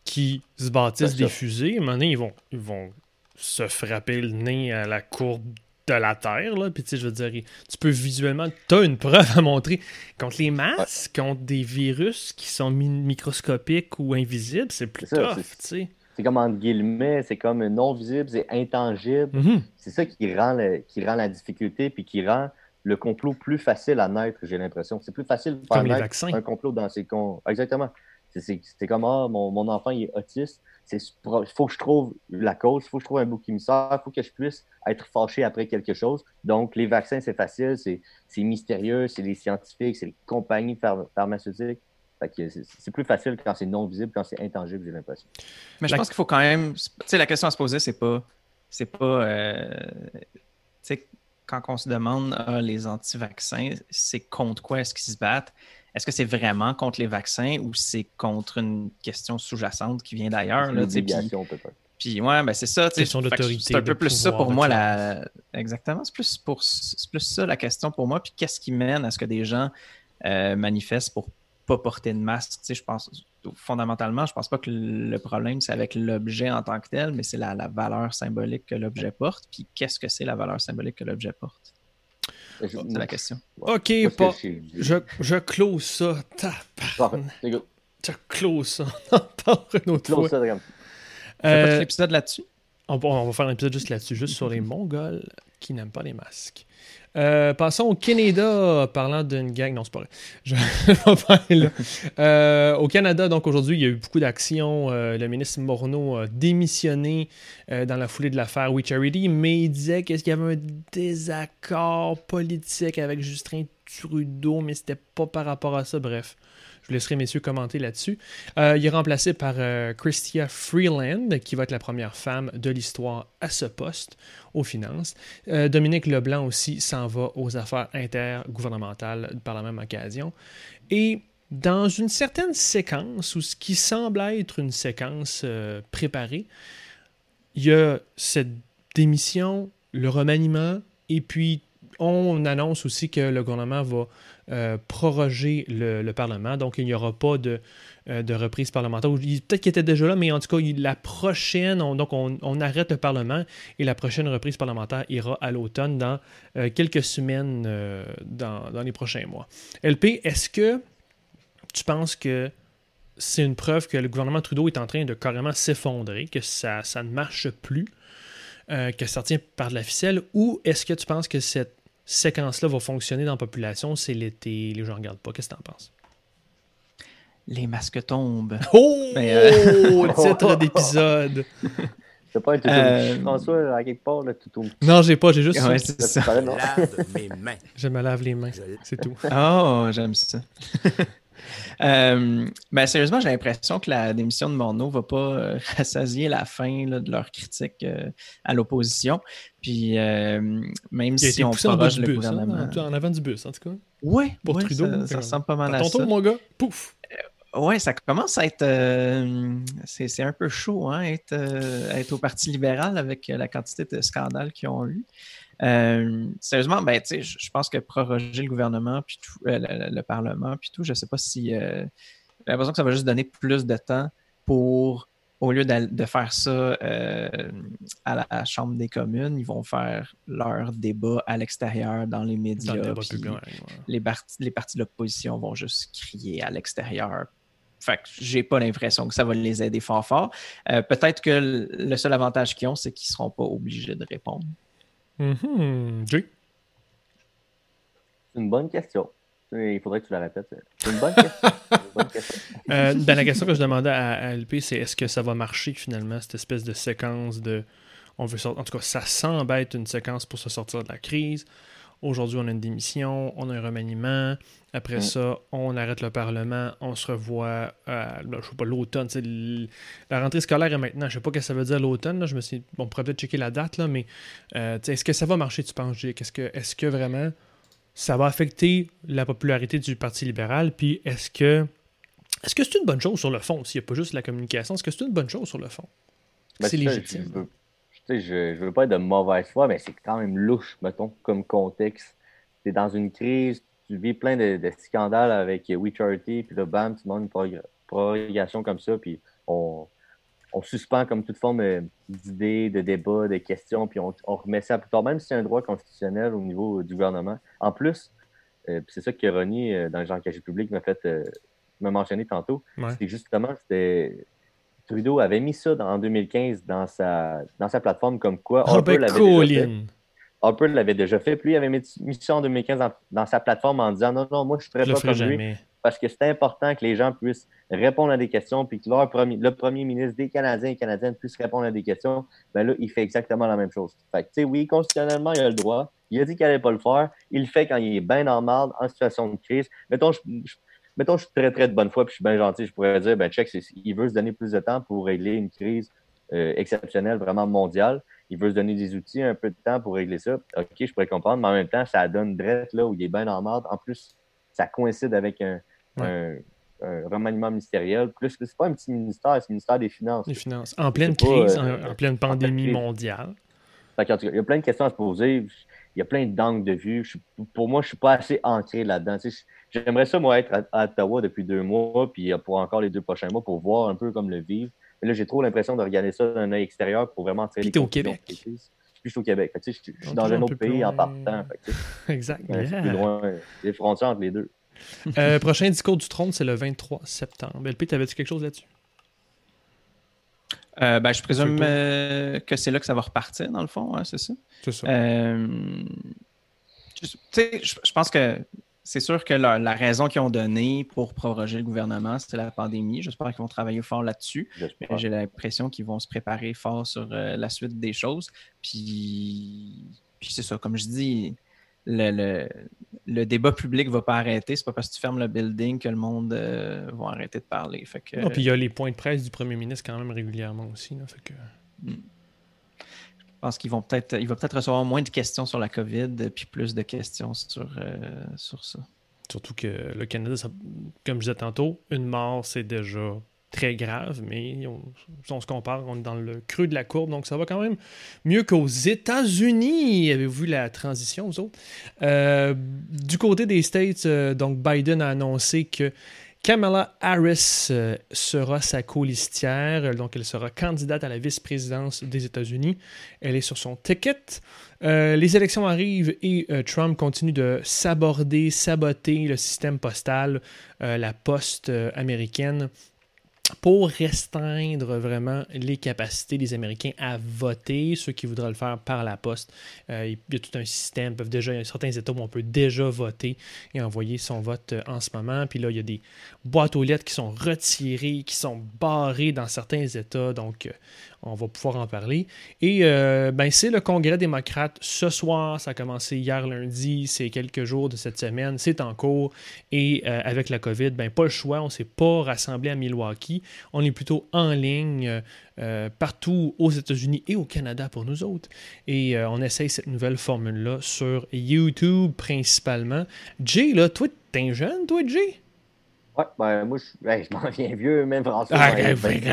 qui se bâtissent des fusées, à un moment donné, ils vont, ils vont se frapper le nez à la courbe de la Terre. Là. Puis tu sais, je veux dire, tu peux visuellement, tu as une preuve à montrer contre les masques, contre des virus qui sont microscopiques ou invisibles, c'est plus tough, tu sais. C'est comme entre guillemets, c'est comme non visible, c'est intangible. Mm-hmm. C'est ça qui rend, qui rend la difficulté, puis qui rend le complot plus facile à naître, j'ai l'impression. C'est plus facile de faire naître un complot dans ces... Con... Exactement. C'est comme, ah, mon, mon, enfant, il est autiste. Il faut que je trouve la cause, il faut que je trouve un bouc émissaire, il faut que je puisse être fâché après quelque chose. Donc, les vaccins, c'est facile, c'est mystérieux, c'est les scientifiques, c'est les compagnies pharmaceutiques. C'est plus facile quand c'est non visible, quand c'est intangible, j'ai l'impression. Mais je pense qu'il faut quand même. Tu sais, la question à se poser, c'est pas. C'est pas. Euh, tu sais, quand on se demande ah, les anti-vaccins, c'est contre quoi est-ce qu'ils se battent? Est-ce que c'est vraiment contre les vaccins ou c'est contre une question sous-jacente qui vient d'ailleurs? Puis ouais, ben c'est ça. C'est un peu plus ça pour moi. La... Exactement. C'est plus, pour... plus ça la question pour moi. Puis qu'est-ce qui mène à ce que des gens euh, manifestent pour pas porter de masque? je pense fondamentalement, je pense pas que le problème, c'est avec l'objet en tant que tel, mais c'est la, valeur symbolique que l'objet porte. Puis qu'est-ce que c'est la valeur symbolique que l'objet porte? C'est la question. Ok, pas, je, je close ça. Je close ça. On une autre fois. Ça, euh, l'épisode là-dessus? On, on, va faire un épisode juste là-dessus, juste sur les Mongols qui n'aiment pas les masques. Euh, passons au Canada, parlant d'une gang. Non, c'est pas vrai. Je vais. Euh, au Canada, donc aujourd'hui, il y a eu beaucoup d'actions. Euh, le ministre Morneau a démissionné dans la foulée de l'affaire We Charity, mais il disait qu'il y avait un désaccord politique avec Justin Trudeau, mais c'était pas par rapport à ça. Bref. Je vous laisserai, messieurs, commenter là-dessus. Euh, il est remplacé par euh, Christia Freeland, qui va être la première femme de l'histoire à ce poste aux finances. Euh, Dominique Leblanc aussi s'en va aux affaires intergouvernementales par la même occasion. Et dans une certaine séquence, ou ce qui semble être une séquence préparée, il y a cette démission, le remaniement, et puis on annonce aussi que le gouvernement va euh, proroger le, Parlement. Donc, il n'y aura pas de, euh, de reprise parlementaire. Peut-être qu'il était déjà là, mais en tout cas, la prochaine, on, donc on, arrête le Parlement et la prochaine reprise parlementaire ira à l'automne dans euh, quelques semaines dans, les prochains mois. LP, est-ce que tu penses que c'est une preuve que le gouvernement Trudeau est en train de carrément s'effondrer, que ça, ça ne marche plus, que ça tient par de la ficelle, ou est-ce que tu penses que cette séquence-là va fonctionner dans la population, c'est l'été, les gens ne regardent pas. Qu'est-ce que tu en penses? Les masques tombent. Oh! Euh, titre d'épisode! C'est pas un tuto. Euh... François, à quelque part, le tuto. Non, j'ai pas, j'ai juste ouais, ça. ça. Je me lave mes mains. Je me lave les mains, c'est tout. Oh, j'aime ça. Euh, ben, sérieusement, j'ai l'impression que la démission de Morneau ne va pas euh, rassasier la fin de leur critique euh, à l'opposition. Puis même si on proroge le bus, hein, gouvernement. en avant du bus, en tout cas. Oui, pour Trudeau. Ça, ressemble pas mal à, ton ça. tour, mon gars. Pouf! Oui, ça commence à être. c'est un peu chaud, hein, être, être au Parti libéral avec la quantité de scandales qu'ils ont eu. Euh, sérieusement, ben, je pense que proroger le gouvernement, puis tout, euh, le, Parlement, puis tout, je ne sais pas si. Euh, j'ai l'impression que ça va juste donner plus de temps pour, au lieu de, faire ça à la Chambre des communes, ils vont faire leur débat à l'extérieur dans les médias. les, partis, les partis de l'opposition vont juste crier à l'extérieur fait que j'ai pas l'impression que ça va les aider fort fort. Peut-être que le seul avantage qu'ils ont, c'est qu'ils seront pas obligés de répondre. Mm -hmm. C'est une bonne question. Il faudrait que tu la répètes. C'est une bonne question. Euh, ben, la question que je demandais à, LP, c'est est-ce que ça va marcher finalement, cette espèce de séquence de. On veut sortir. En tout cas, ça semble être une séquence pour se sortir de la crise. Aujourd'hui, on a une démission, on a un remaniement. Après mm. ça, on arrête le Parlement, on se revoit à, je sais pas, l'automne. La rentrée scolaire est maintenant. Je sais pas ce que ça veut dire l'automne. Je me suis, on pourrait peut-être checker la date, là, mais euh, est-ce que ça va marcher, tu penses, Jake? Est-ce que, est que vraiment ça va affecter la popularité du Parti libéral? Puis est-ce que est-ce que c'est une bonne chose sur le fond, s'il n'y a pas juste la communication? Est-ce que c'est une bonne chose sur le fond? Ben, c'est légitime je, je veux pas être de mauvaise foi, mais c'est quand même louche, mettons, comme contexte. Tu es dans une crise, tu vis plein de, scandales avec We Charity, puis là, bam, tu demandes une prorogation comme ça, puis on, suspend comme toute forme euh, d'idées, de débats, de questions, puis on, remet ça plus tard, même si c'est un droit constitutionnel au niveau du gouvernement. En plus, euh, c'est ça que Ronnie, euh, dans le genre cachet public, m'a fait me mentionner tantôt, c'est justement, c'était Trudeau avait mis ça en 2015 dans sa, dans sa plateforme comme quoi oh, Harper, ben, l'avait déjà fait. Puis lui, il avait mis ça en 2015 dans, sa plateforme en disant non, non, moi, je ne ferai pas comme lui. Parce que c'est important que les gens puissent répondre à des questions, puis que leur premier, le premier ministre des Canadiens et Canadiennes puisse répondre à des questions. Ben là, il fait exactement la même chose. Fait que, tu sais, oui, constitutionnellement, il a le droit. Il a dit qu'il n'allait pas le faire. Il le fait quand il est bien en marde, en situation de crise. Mettons, je, mettons, je suis très, très de bonne foi, puis je suis bien gentil, je pourrais dire, ben, check, il veut se donner plus de temps pour régler une crise euh, exceptionnelle, vraiment mondiale. Il veut se donner des outils, un peu de temps pour régler ça. OK, je pourrais comprendre, mais en même temps, ça donne drette là où il est bien en mode. En plus, ça coïncide avec un, remaniement ministériel. Plus, c'est pas un petit ministère, c'est le ministère des Finances. Des Finances. En pleine crise, euh, en, pleine pandémie mondiale. il y a plein de questions à se poser. Il y a plein d'angles de vue. pour moi, je ne suis pas assez ancré là-dedans. J'aimerais ça, moi, être à, Ottawa depuis deux mois, puis euh, pour encore les deux prochains mois, pour voir un peu comme le vivre. Mais là, j'ai trop l'impression de regarder ça d'un œil extérieur pour vraiment tirer les au Québec. Puis je suis au Québec. je, suis dans un autre pays en partant. exact. C'est plus loin. Les frontières entre les deux. Euh, prochain discours du trône, c'est le 23 septembre. LP, t'avais-tu quelque chose là-dessus? Euh, ben, je présume que c'est là que ça va repartir, dans le fond, hein, c'est ça? C'est ça. je pense que c'est sûr que la, raison qu'ils ont donnée pour proroger le gouvernement, c'était la pandémie. J'espère qu'ils vont travailler fort là-dessus. J'ai l'impression qu'ils vont se préparer fort sur euh, la suite des choses. Puis, puis c'est ça, comme je dis, le, le, débat public ne va pas arrêter. C'est pas parce que tu fermes le building que le monde euh, va arrêter de parler. Fait que, non, puis il y a les points de presse du premier ministre quand même régulièrement aussi. fait que... Hmm. Je pense qu'il vont peut-être, il va peut-être recevoir moins de questions sur la COVID, puis plus de questions sur, euh, sur ça. Surtout que le Canada, comme je disais tantôt, une mort, c'est déjà très grave, mais on, on, se compare, on est dans le creux de la courbe, donc ça va quand même mieux qu'aux États-Unis. Avez-vous vu la transition, vous autres? Euh, du côté des States, euh, donc Biden a annoncé que Kamala Harris euh, sera sa colistière, donc elle sera candidate à la vice-présidence des États-Unis. Elle est sur son ticket. Les élections arrivent et Trump continue de s'aborder, saboter le système postal, la poste américaine pour restreindre vraiment les capacités des Américains à voter, ceux qui voudraient le faire par la poste. Euh, il y a tout un système, peuvent déjà, il y a certains États où on peut déjà voter et envoyer son vote euh, en ce moment. Puis là, il y a des boîtes aux lettres qui sont retirées, qui sont barrées dans certains États. Donc, euh, on va pouvoir en parler. Et ben, c'est le Congrès démocrate ce soir. Ça a commencé hier lundi. C'est quelques jours de cette semaine. C'est en cours. Et avec la COVID, ben, pas le choix. On ne s'est pas rassemblé à Milwaukee. On est plutôt en ligne euh, euh, partout aux États-Unis et au Canada pour nous autres. Et euh, on essaye cette nouvelle formule-là sur YouTube principalement. Jay, là, toi, t'es jeune, toi, Jay? Ouais, ben moi, je, m'en viens vieux, même François. Ah,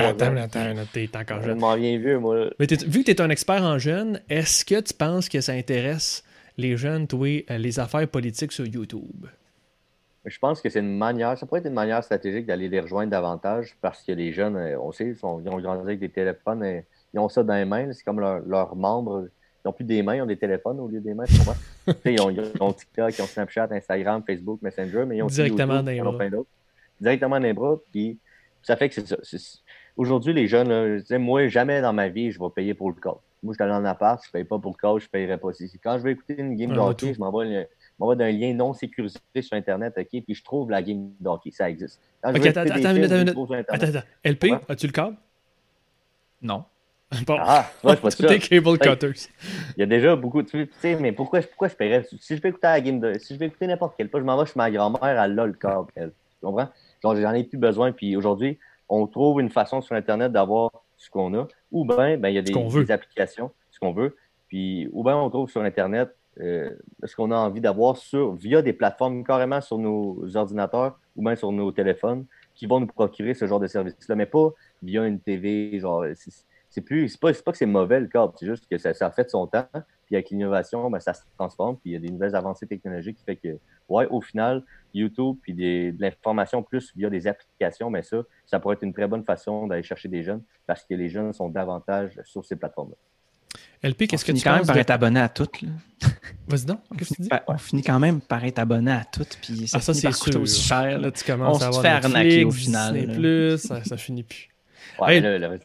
attends, attends, t'es encore jeune. Je m'en viens vieux, moi. Mais vu que tu es un expert en jeunes, est-ce que tu penses que ça intéresse les jeunes, toi, les affaires politiques sur YouTube? Je pense que c'est une manière, ça pourrait être une manière stratégique d'aller les rejoindre davantage parce que les jeunes, euh, on sait, ils, ont grandi avec des téléphones, et ils ont ça dans les mains, c'est comme leurs leur membres. Ils n'ont plus des mains, ils ont des téléphones au lieu des mains, ils, ont, ils ont TikTok, ils ont Snapchat, Instagram, Facebook, Messenger, mais ils ont directement dans les bras. Directement dans les bras, puis ça fait que c'est ça. Aujourd'hui, les jeunes, là, moi, jamais dans ma vie, je vais payer pour le code. Moi, je suis allé en appart, je ne paye pas pour le code, je ne payerai pas. Quand je vais écouter une game de hockey, je m'envoie d'un lien non sécurisé sur Internet, OK, puis je trouve la game d'hockey. Ça existe. Quand Ok, attends, attends, films, sur Internet. LP, Ouais. as-tu le câble? Non. Bon. Ah, tu vois, je ça. tes cable cutters. Il y a déjà beaucoup. Tu sais, mais pourquoi, pourquoi je paierais? Si je peux écouter la game de. Si je veux écouter n'importe quel pas, je m'en vais chez ma grand-mère, elle a le câble, elle. Tu comprends? Genre, j'en ai plus besoin. Puis aujourd'hui, on trouve une façon sur Internet d'avoir ce qu'on a. Ou bien, ben, il y a des, applications, ce qu'on veut. Puis, ou bien on trouve sur Internet euh, ce qu'on a envie d'avoir sur, via des plateformes carrément sur nos ordinateurs ou bien sur nos téléphones qui vont nous procurer ce genre de service-là. Mais pas via une TV. Genre, c'est- plus, c'est pas, c'est pas que c'est mauvais le câble, c'est juste que ça, ça a fait son temps. Puis avec l'innovation, ben, ça se transforme. Puis il y a des nouvelles avancées technologiques qui fait que, ouais, au final, YouTube, puis des- de l'information plus via des applications, mais ça, ça pourrait être une très bonne façon d'aller chercher des jeunes parce que les jeunes sont davantage sur ces plateformes-là. LP, qu'est-ce on que finit tu quand même par de- être abonné à toutes. Vas-y donc, On qu'est-ce que tu finit, dis? par- on finit quand même par être abonné à toutes. Puis ça, Ah, ça, finit c'est sûr. aussi cher. là. Tu commences On se à avoir fait arnaquer au final, là. Plus, ça, ça finit plus. Ouais, Hey. là, là,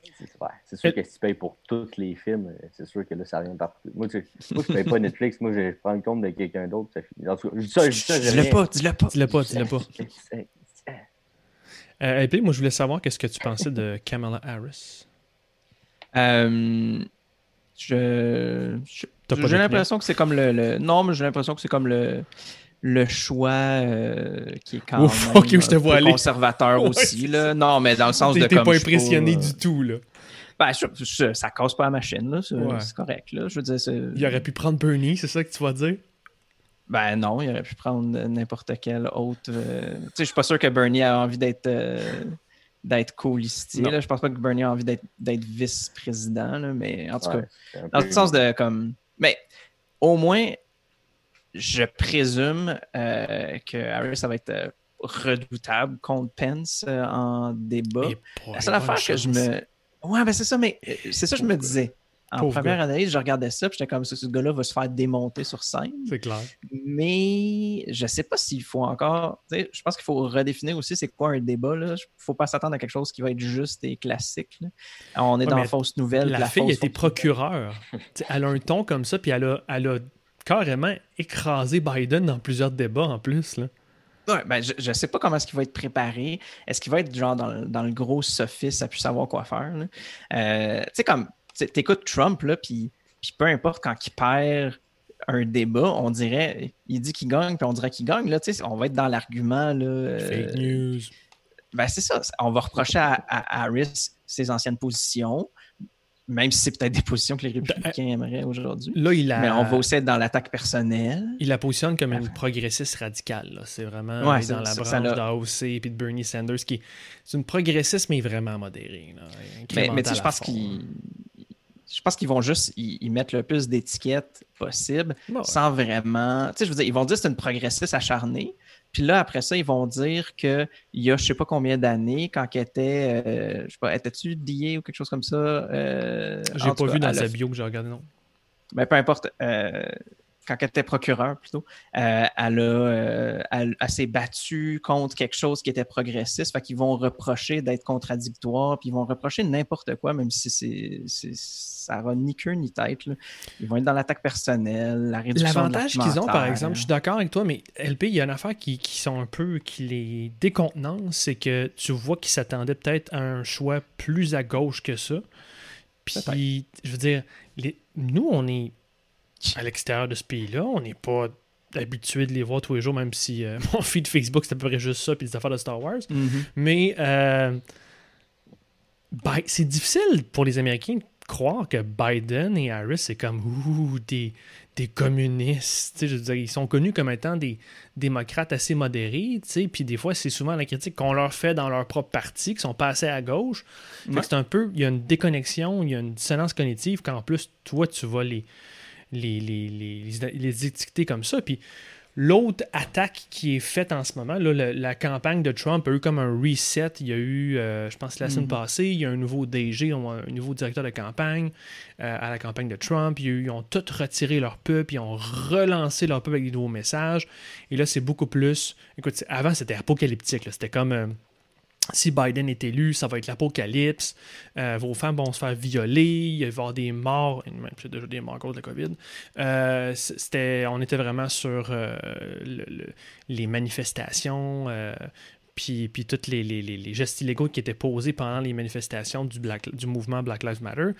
c'est sûr que si tu payes pour tous les films, c'est sûr que là, ça revient partout. Moi, tu, moi je ne paye pas Netflix, moi, je prends le compte de quelqu'un d'autre. Ça finit. En tout cas, je dis ça, je dis ça, j'ai Dis-le pas, dis-le pas. Dis-le pas, dis-le pas. C'est- Euh, LP, moi, je voulais savoir qu'est-ce que tu pensais de Kamala Harris. Euh, je, j'ai l'impression que c'est comme le, le- non, mais j'ai l'impression que c'est comme le le choix euh, qui est quand même je te vois aller. conservateur Ouais, aussi là. Non, mais dans le sens de comme pas impressionné euh, du tout, là. Ben, je- je- ça casse pas la machine là, c'est Ouais. correct là. Je veux dire, c'est- Il aurait pu prendre Bernie, c'est ça que tu vas dire? Ben non, il aurait pu prendre n'importe quel autre. euh, Tu sais, je suis pas sûr que Bernie a envie d'être euh, d'être co-listier. Je pense pas que Bernie a envie d'être d'être vice-président, là, mais en tout cas. Ouais, Dans le sens de comme. Mais au moins, je présume euh, que Harris, ça va être euh, redoutable contre Pence euh, en débat. La seule affaire que je me. Ouais, ben c'est ça, mais c'est ça que je me disais. En Pauvre première gars. analyse, je regardais ça, puis j'étais comme ce, ce gars-là va se faire démonter sur scène. C'est clair. Mais je sais pas s'il faut encore. Je pense qu'il faut redéfinir aussi c'est quoi un débat. Il faut pas s'attendre à quelque chose qui va être juste et classique. là. On est Ouais, dans la fausse nouvelle. La, puis fille fausse était fausse procureure. Elle a un ton comme ça, puis elle a, elle a carrément écrasé Biden dans plusieurs débats en plus. Là. Ouais, ben, je, je sais pas comment est-ce qu'il va être préparé. Est-ce qu'il va être genre dans, le- dans le gros sophisme à plus savoir quoi faire? Euh, tu sais, comme tu écoutes Trump, là, puis peu importe quand il perd un débat, on dirait, il dit qu'il gagne, puis on dirait qu'il gagne. Là, on va être dans l'argument. euh, Fake news. Ben, c'est ça. On va reprocher à, à Harris ses anciennes positions, même si c'est peut-être des positions que les républicains aimeraient aujourd'hui. Là, il a, Mais on va aussi être dans l'attaque personnelle. il la positionne comme une progressiste radicale. C'est vraiment Ouais, dans la branche d'AOC et de Bernie Sanders, qui est c'est une progressiste, mais vraiment modérée. là. Mais, mais tu sais, je pense qu'ils. Je pense qu'ils vont juste y, y mettre le plus d'étiquettes possible. Ouais. sans vraiment. Tu sais, je veux dire, ils vont dire que c'est une progressiste acharnée. Puis là, après ça, ils vont dire qu'il y a je sais pas combien d'années, quand elle était. euh, je sais pas, étais-tu DA ou quelque chose comme ça? euh, J'ai pas vu dans sa bio que j'ai regardé, non. ben, peu importe, euh, quand elle était procureure plutôt, euh, elle, a, euh, elle, elle s'est battue contre quelque chose qui était progressiste. Fait qu'ils vont reprocher d'être contradictoire, puis ils vont reprocher n'importe quoi, même si c'est, ça n'aura ni queue ni tête. là. Ils vont être dans l'attaque personnelle, la réduction de L'avantage qu'ils ont, par exemple, je suis d'accord avec toi, mais LP, il y a une affaire qui, qui sont un peu, qui les décontenance, c'est que tu vois qu'ils s'attendaient peut-être à un choix plus à gauche que ça. Puis, je veux dire, les- nous, on est à l'extérieur de ce pays-là, on n'est pas habitué de les voir tous les jours, même si euh, mon feed Facebook, c'est à peu près juste ça, puis des affaires de Star Wars. Mhm. Mais euh, c'est difficile pour les Américains de croire que Biden et Harris, c'est comme ouh, des, des communistes. Tu sais, je veux dire, ils sont connus comme étant des démocrates assez modérés. Puis des fois, c'est souvent la critique qu'on leur fait dans leur propre parti, qui sont passés à gauche. Ouais. c'est un peu, il y a une déconnexion, il y a une dissonance cognitive qu'en plus, toi, tu vas les, les, les, les, les étiqueter comme ça. Puis l'autre attaque qui est faite en ce moment, là, la campagne de Trump a eu comme un reset. Il y a eu, euh, je pense, la semaine Mhm. passée, il y a un nouveau DG, un nouveau directeur de campagne euh, à la campagne de Trump. Il y a eu- ils ont tous retiré leur pub, ils ont relancé leur pub avec des nouveaux messages. Et là, c'est beaucoup plus. Écoute, avant, c'était apocalyptique. C'était comme. euh, si Biden est élu, ça va être l'apocalypse. Euh, vos femmes vont se faire violer. Il va y avoir des morts. C'est déjà des morts à cause de la COVID. Euh, on était vraiment sur euh, les manifestations. Puis, puis tous les, gestes illégaux qui étaient posés pendant les manifestations du, mouvement Black Lives Matter.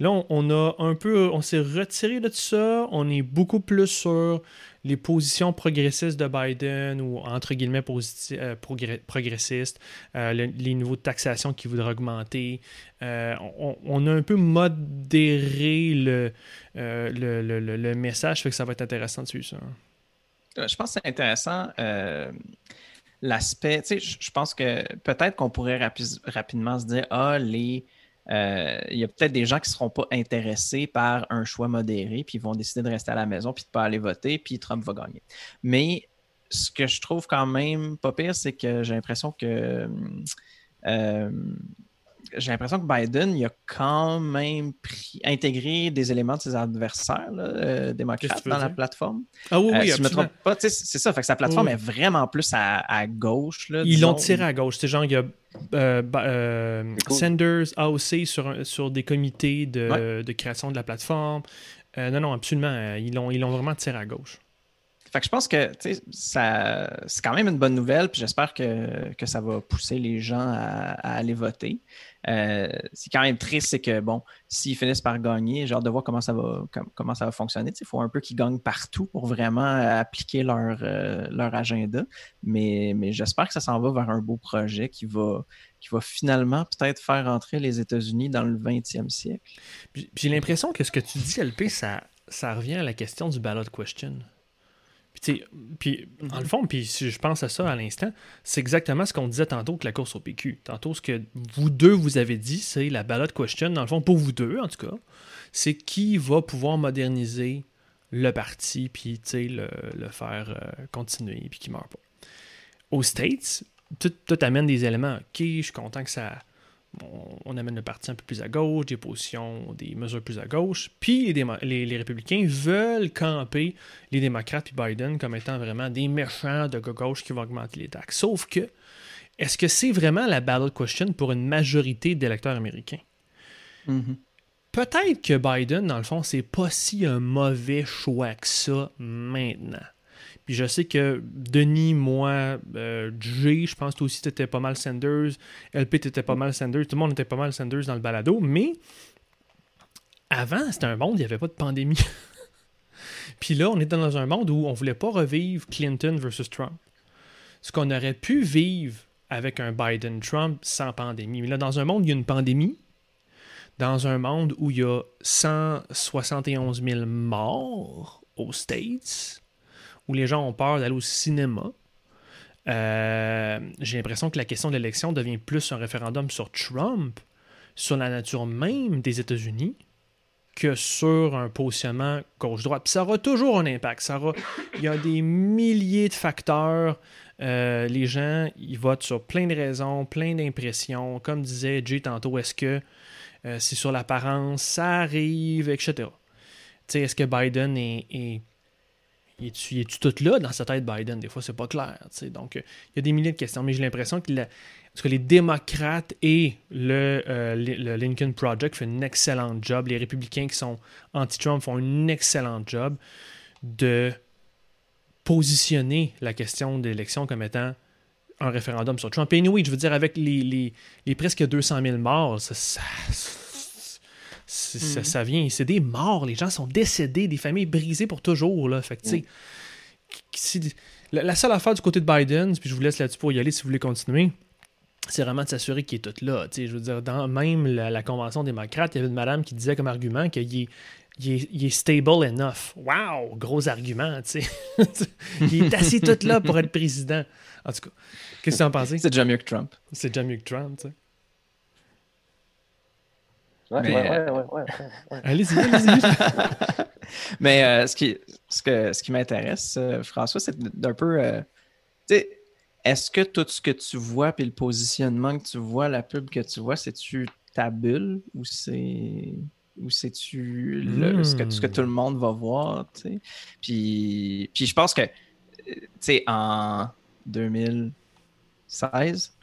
Là, on, a un peu, on s'est retiré de tout ça. On est beaucoup plus sur les positions progressistes de Biden ou entre guillemets euh, progressistes, euh, les niveaux de taxation qu'il voudrait augmenter. Euh, on, a un peu modéré le, le, message, fait que ça va être intéressant de suivre ça. Je pense que c'est intéressant l'aspect. Je pense que peut-être qu'on pourrait rapidement se dire Ah, les euh, il y a peut-être des gens qui ne seront pas intéressés par un choix modéré, puis ils vont décider de rester à la maison, puis de ne pas aller voter, puis Trump va gagner. Mais ce que je trouve quand même pas pire, c'est que j'ai l'impression que euh, j'ai l'impression que Biden il a quand même pris, intégré des éléments de ses adversaires euh, démocrates dans la plateforme. Ah oui, oui, euh, me trompe pas, c'est ça. Fait que sa plateforme est vraiment plus à, gauche. Ils l'ont tiré à gauche. C'est genre, il y a euh, Sanders AOC sur, sur des comités de, de création de la plateforme. non, non, absolument. Ils l'ont ils vraiment tiré à gauche. Fait que je pense que ça, c'est quand même une bonne nouvelle, puis j'espère que, que, ça va pousser les gens à, aller voter. Euh, c'est quand même triste, c'est que bon, s'ils finissent par gagner, j'ai hâte de voir comment ça va, comment ça va fonctionner. Il faut un peu qu'ils gagnent partout pour vraiment appliquer leur, euh, leur agenda. Mais, mais j'espère que ça s'en va vers un beau projet qui va, qui va finalement peut-être faire entrer les États-Unis dans le 20e siècle. J'ai l'impression que ce que tu dis, LP, ça, ça revient à la question du ballot question. Puis, puis dans le fond, puis si je pense à ça à l'instant, c'est exactement ce qu'on disait tantôt que la course au PQ. Tantôt, ce que vous deux vous avez dit, c'est la ballot question, dans le fond, pour vous deux en tout cas, c'est qui va pouvoir moderniser le parti, puis le, le faire euh, continuer, puis qui meurt pas. Aux States, tout, tout amène des éléments. Ok, je suis content que ça on, amène le parti un peu plus à gauche, des positions, des mesures plus à gauche. Puis les, républicains veulent camper les démocrates et Biden comme étant vraiment des méchants de gauche qui vont augmenter les taxes. Sauf que, est-ce que c'est vraiment la ballot question pour une majorité d'électeurs américains? Mm-hmm. Peut-être que Biden, dans le fond, c'est pas si un mauvais choix que ça maintenant. Puis je sais que Denis, moi, euh, je pense que toi aussi, t'étais pas mal Sanders. LP, t'étais pas mal Sanders. Tout le monde était pas mal Sanders dans le balado. Mais avant, c'était un monde, il n'y avait pas de pandémie. Puis là, on est dans un monde où on voulait pas revivre Clinton versus Trump. Ce qu'on aurait pu vivre avec un Biden-Trump sans pandémie. Mais là, dans un monde où il y a une pandémie, dans un monde où il y a 171 000 morts aux States, où les gens ont peur d'aller au cinéma. Euh, j'ai l'impression que la question de l'élection devient plus un référendum sur Trump, sur la nature même des États-Unis, que sur un positionnement gauche-droite. Puis ça aura toujours un impact. Ça Il y a des milliers de facteurs. Euh, les gens, ils votent sur plein de raisons, plein d'impressions. Comme disait Jay tantôt, est-ce que euh, c'est sur l'apparence, ça arrive, etc. Est-ce que Biden est il est-tu, tout là dans sa tête, Biden? Des fois, c'est pas clair. Donc, euh, il y a des milliers de questions, mais j'ai l'impression que, que les démocrates et euh, le, Lincoln Project font un excellent job. Les républicains qui sont anti-Trump font un excellent job de positionner la question de l'élection comme étant un référendum sur Trump. Et anyway, je veux dire, avec les, presque 200 000 morts, ça Mhm. ça, vient, c'est des morts, les gens sont décédés, des familles brisées pour toujours. Là. Fait la, seule affaire du côté de Biden, puis je vous laisse là-dessus pour y aller si vous voulez continuer, c'est vraiment de s'assurer qu'il est tout là. Je veux dire, dans même la, convention démocrate, il y avait une madame qui disait comme argument qu'il est, il est, stable enough. Wow! Gros argument, tu sais. il est assis tout là pour être président. En tout cas, qu'est-ce que tu en penses? C'est déjà mieux que Trump. C'est déjà mieux que Trump, tu sais. Ouais, ouais, ouais, allez-y, allez-y. Mais euh, ce qui, ce que, ce qui m'intéresse, euh, François, c'est d'un peu. Euh, est-ce que tout ce que tu vois, puis le positionnement que tu vois, la pub que tu vois, c'est-tu ta bulle ou c'est ou c'est-tu ce, que, ce que tout le monde va voir? Puis, puis je pense que en 2016,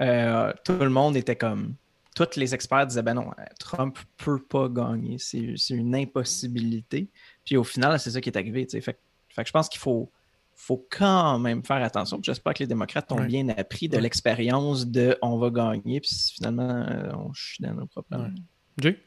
euh, tout le monde était comme. Tous les experts disaient ben non, Trump peut pas gagner. C'est une impossibilité. Puis au final, c'est ça qui est arrivé. Fait, fait que je pense qu'il faut, faut quand même faire attention. J'espère que les démocrates ont bien appris de l'expérience de on va gagner, puis finalement, euh, on chie dans nos propres. Jay?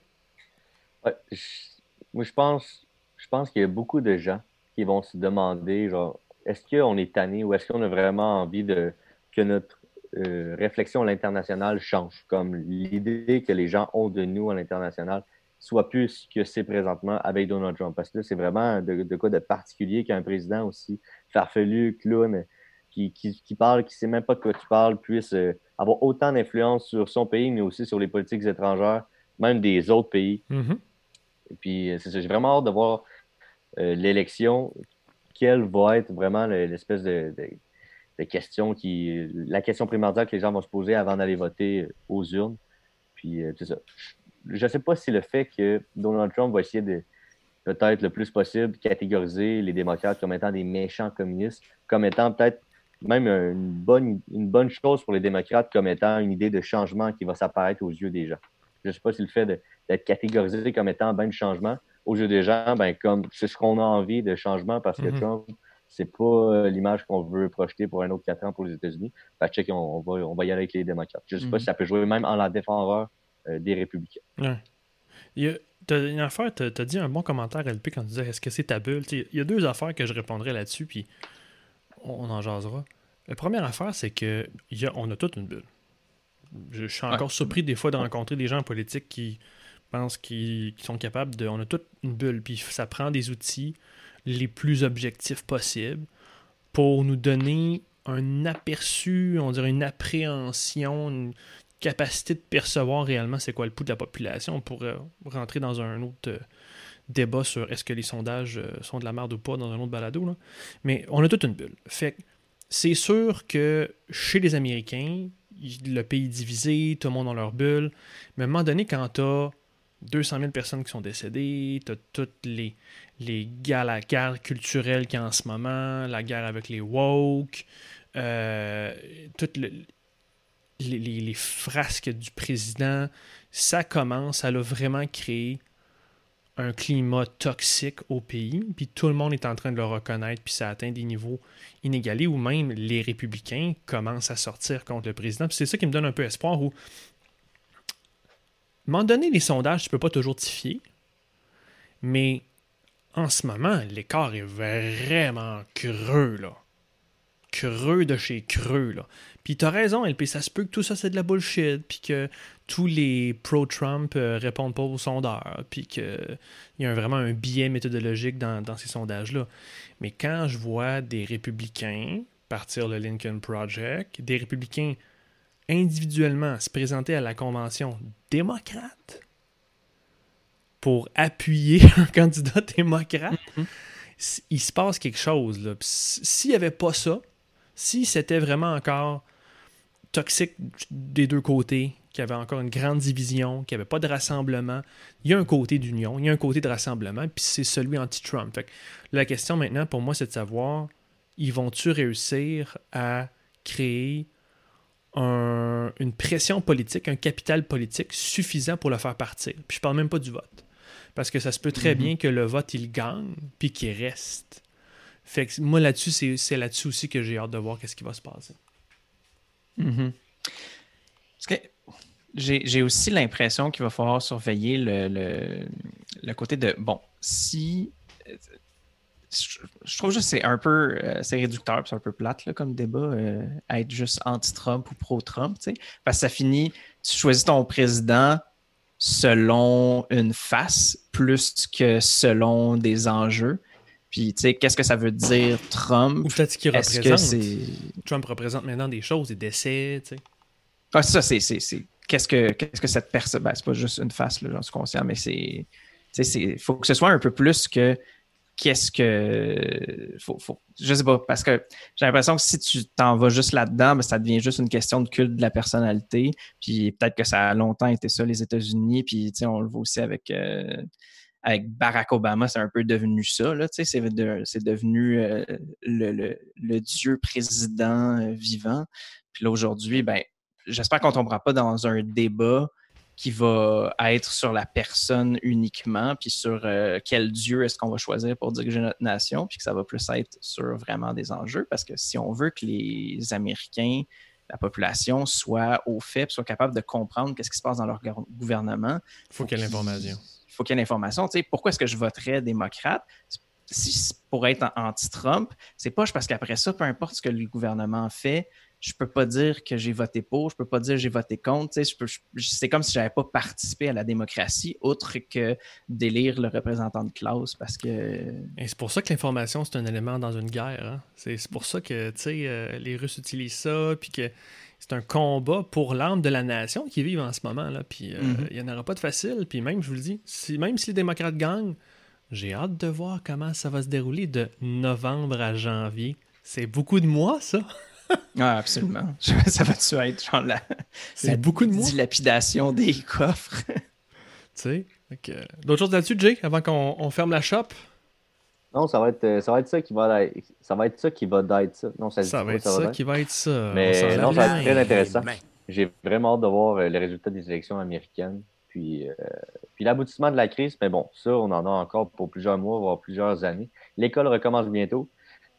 moi, je pense, je pense qu'il y a beaucoup de gens qui vont se demander genre, est-ce qu'on est tanné ou est-ce qu'on a vraiment envie de, que notre euh, réflexion à l'international change, comme l'idée que les gens ont de nous à l'international soit plus que c'est présentement avec Donald Trump. Parce que là, c'est vraiment de, quoi de particulier qu'un président aussi farfelu, clown, qui, qui, parle, qui ne sait même pas de quoi tu parles, puisse euh, avoir autant d'influence sur son pays, mais aussi sur les politiques étrangères, même des autres pays. Mm-hmm. Et puis, euh, c'est ça. J'ai vraiment hâte de voir l'élection, quelle va être vraiment l'espèce de, question qui. La question primordiale que les gens vont se poser avant d'aller voter aux urnes. Puis, c'est ça. Je ne sais pas si le fait que Donald Trump va essayer de peut-être le plus possible catégoriser les démocrates comme étant des méchants communistes, comme étant peut-être même une bonne, une bonne chose pour les démocrates, comme étant une idée de changement qui va s'apparaître aux yeux des gens. Je ne sais pas si le fait d'être catégorisé comme étant ben de changement aux yeux des gens, ben comme c'est ce qu'on a envie de changement parce que mm-hmm. Trump, c'est pas euh, l'image qu'on veut projeter pour un autre quatre ans pour les États-Unis. Fait check, on, va, on va y aller avec les démocrates. Je ne sais pas mm-hmm. si ça peut jouer même en la défendeur euh, des républicains. Il y a, une affaire, tu as, dit un bon commentaire, LP, quand tu disais est-ce que c'est ta bulle? Il y a deux affaires que je répondrai là-dessus, puis on, en jasera. La première affaire, c'est que y a, on a toute une bulle. Je, suis encore surpris des fois de rencontrer des gens politiques qui pensent qu'ils sont capables de. On a toute une bulle, puis ça prend des outils les plus objectifs possibles pour nous donner un aperçu, on dirait une appréhension, une capacité de percevoir réellement c'est quoi le pouls de la population. On pourrait rentrer dans un autre euh, débat sur est-ce que les sondages euh, sont de la merde ou pas dans un autre balado. Mais on a toute une bulle. Fait c'est sûr que chez les Américains, le pays divisé, tout le monde dans leur bulle. Mais à un moment donné, quand tu 200 000 personnes qui sont décédées, tu toutes les, les guerres, qu'il y a en ce moment, la guerre avec les woke, euh, les, les, frasques du président, ça commence, ça a vraiment créé un climat toxique au pays, puis tout le monde est en train de le reconnaître, puis ça atteint des niveaux inégalés, où même les républicains commencent à sortir contre le président. Puis c'est ça qui me donne un peu espoir, où, un moment donné, les sondages, tu peux pas toujours t'y fier, mais en ce moment, l'écart est vraiment creux, là. Creux de chez creux, là. Puis t'as raison, LP, ça se peut que tout ça c'est de la bullshit, puis que tous les pro-Trump euh, répondent pas aux sondeurs, puis qu'il y a vraiment un biais méthodologique dans, ces sondages-là. Mais quand je vois des républicains partir le Lincoln Project, des républicains individuellement se présenter à la convention démocrate pour appuyer un candidat démocrate, mm-hmm. il se passe quelque chose. S'il n'y avait pas ça, si c'était vraiment encore toxique des deux côtés, qu'il y avait encore une grande division, qu'il n'y avait pas de rassemblement, il y a un côté d'union, il y a un côté de rassemblement, puis c'est celui anti-Trump. La question maintenant pour moi, c'est de savoir, ils vont-tu réussir à créer une pression politique, un capital politique suffisant pour le faire partir. Puis je parle même pas du vote. Parce que ça se peut très mm-hmm. bien que le vote, il gagne, puis qu'il reste. Fait que moi, là-dessus, c'est là-dessus aussi que j'ai hâte de voir qu'est-ce qui va se passer. Mm-hmm. Parce que j'ai aussi l'impression qu'il va falloir surveiller le, le, côté de bon, si je trouve juste que c'est un peu euh, c'est réducteur, c'est un peu plate là, comme débat, euh, être juste anti-Trump ou pro-Trump, parce que ça finit, tu choisis ton président selon une face plus que selon des enjeux. Puis, tu sais, qu'est-ce que ça veut dire Trump? Ou peut-être ce qu'il représente. Trump représente maintenant des choses, des décès, tu sais. Ah, ça, c'est. Qu'est-ce que, qu'est-ce que cette personne. Ben, c'est pas juste une face, là, j'en suis conscient, mais c'est. Il faut que ce soit un peu plus que qu'est-ce que. Faut, faut, je sais pas, parce que j'ai l'impression que si tu t'en vas juste là-dedans, ben, ça devient juste une question de culte de la personnalité. Puis peut-être que ça a longtemps été ça, les États-Unis. Puis on le voit aussi avec. Euh, avec Barack Obama, c'est un peu devenu ça. C'est, devenu euh, le, dieu président euh, vivant. Puis là, aujourd'hui, ben, j'espère qu'on tombera pas dans un débat qui va être sur la personne uniquement, puis sur euh, quel Dieu est-ce qu'on va choisir pour diriger notre nation, puis que ça va plus être sur vraiment des enjeux, parce que si on veut que les Américains, la population, soient au fait, soient capables de comprendre qu'est-ce qui se passe dans leur gouvernement, il faut qu'il y ait l'information. Il faut qu'il y ait l'information. Tu sais, pourquoi est-ce que je voterais démocrate? Si pour être anti-Trump, c'est pas parce qu'après ça, peu importe ce que le gouvernement fait, je peux pas dire que j'ai voté pour, je peux pas dire que j'ai voté contre. C'est comme si j'avais pas participé à la démocratie, autre que d'élire le représentant de classe parce que. Et c'est pour ça que l'information, c'est un élément dans une guerre. Hein. C'est pour ça que euh, les Russes utilisent ça, puis que c'est un combat pour l'âme de la nation qui vivent en ce moment. Là. Puis euh, mm-hmm. il n'y en aura pas de facile. Puis même, je vous le dis, si, même si les démocrates gagnent, j'ai hâte de voir comment ça va se dérouler de novembre à janvier. C'est beaucoup de mois, ça? Ah, absolument. Ça va-tu être genre la, C'est beaucoup de dilapidation des coffres? tu sais. D'autres choses là-dessus, Jay, avant qu'on ferme la shop? Non, ça va être euh, ça va être ça qui va être ça va être ça qui va être ça. Non, ça, ça va être ça, qui va être ça. Mais non, ça va être très intéressant. J'ai vraiment hâte de voir euh, les résultats des élections américaines. Puis, euh, puis l'aboutissement de la crise, mais bon, ça, on en a encore pour plusieurs mois, voire plusieurs années. L'école recommence bientôt.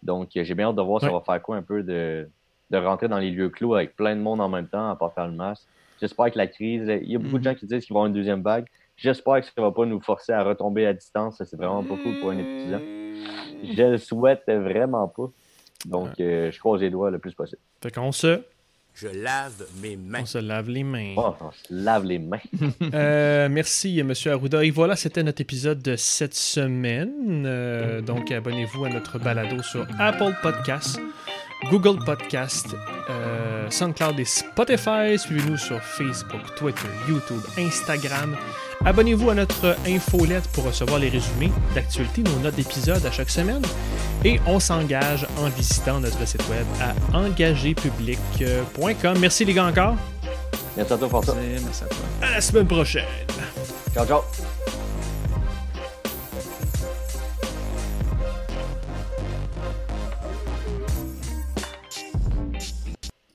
Donc, j'ai bien hâte de voir ça va faire quoi un peu de, de rentrer dans les lieux clos avec plein de monde en même temps, en pas faire le masque. J'espère que la crise, il y a beaucoup de gens qui disent qu'il va y avoir une deuxième vague. J'espère que ça ne va pas nous forcer à retomber à distance. C'est vraiment pas cool pour un étudiant. Je le souhaite vraiment pas. Donc, euh, je croise les doigts le plus possible. Fait qu'on se. Je lave mes mains. On se lave les mains. Oh, on se lave les mains. euh, merci, M. Arruda. Et voilà, c'était notre épisode de cette semaine. Euh, donc, abonnez-vous à notre balado sur Apple Podcasts. Google Podcast, euh, SoundCloud et Spotify. Suivez-nous sur Facebook, Twitter, YouTube, Instagram. Abonnez-vous à notre infolette pour recevoir les résumés d'actualité, nos notes d'épisodes à chaque semaine. Et on s'engage en visitant notre site web à engagépublic.com. Merci les gars encore. Merci à toi, François. Merci à toi. À la semaine prochaine. Ciao, ciao.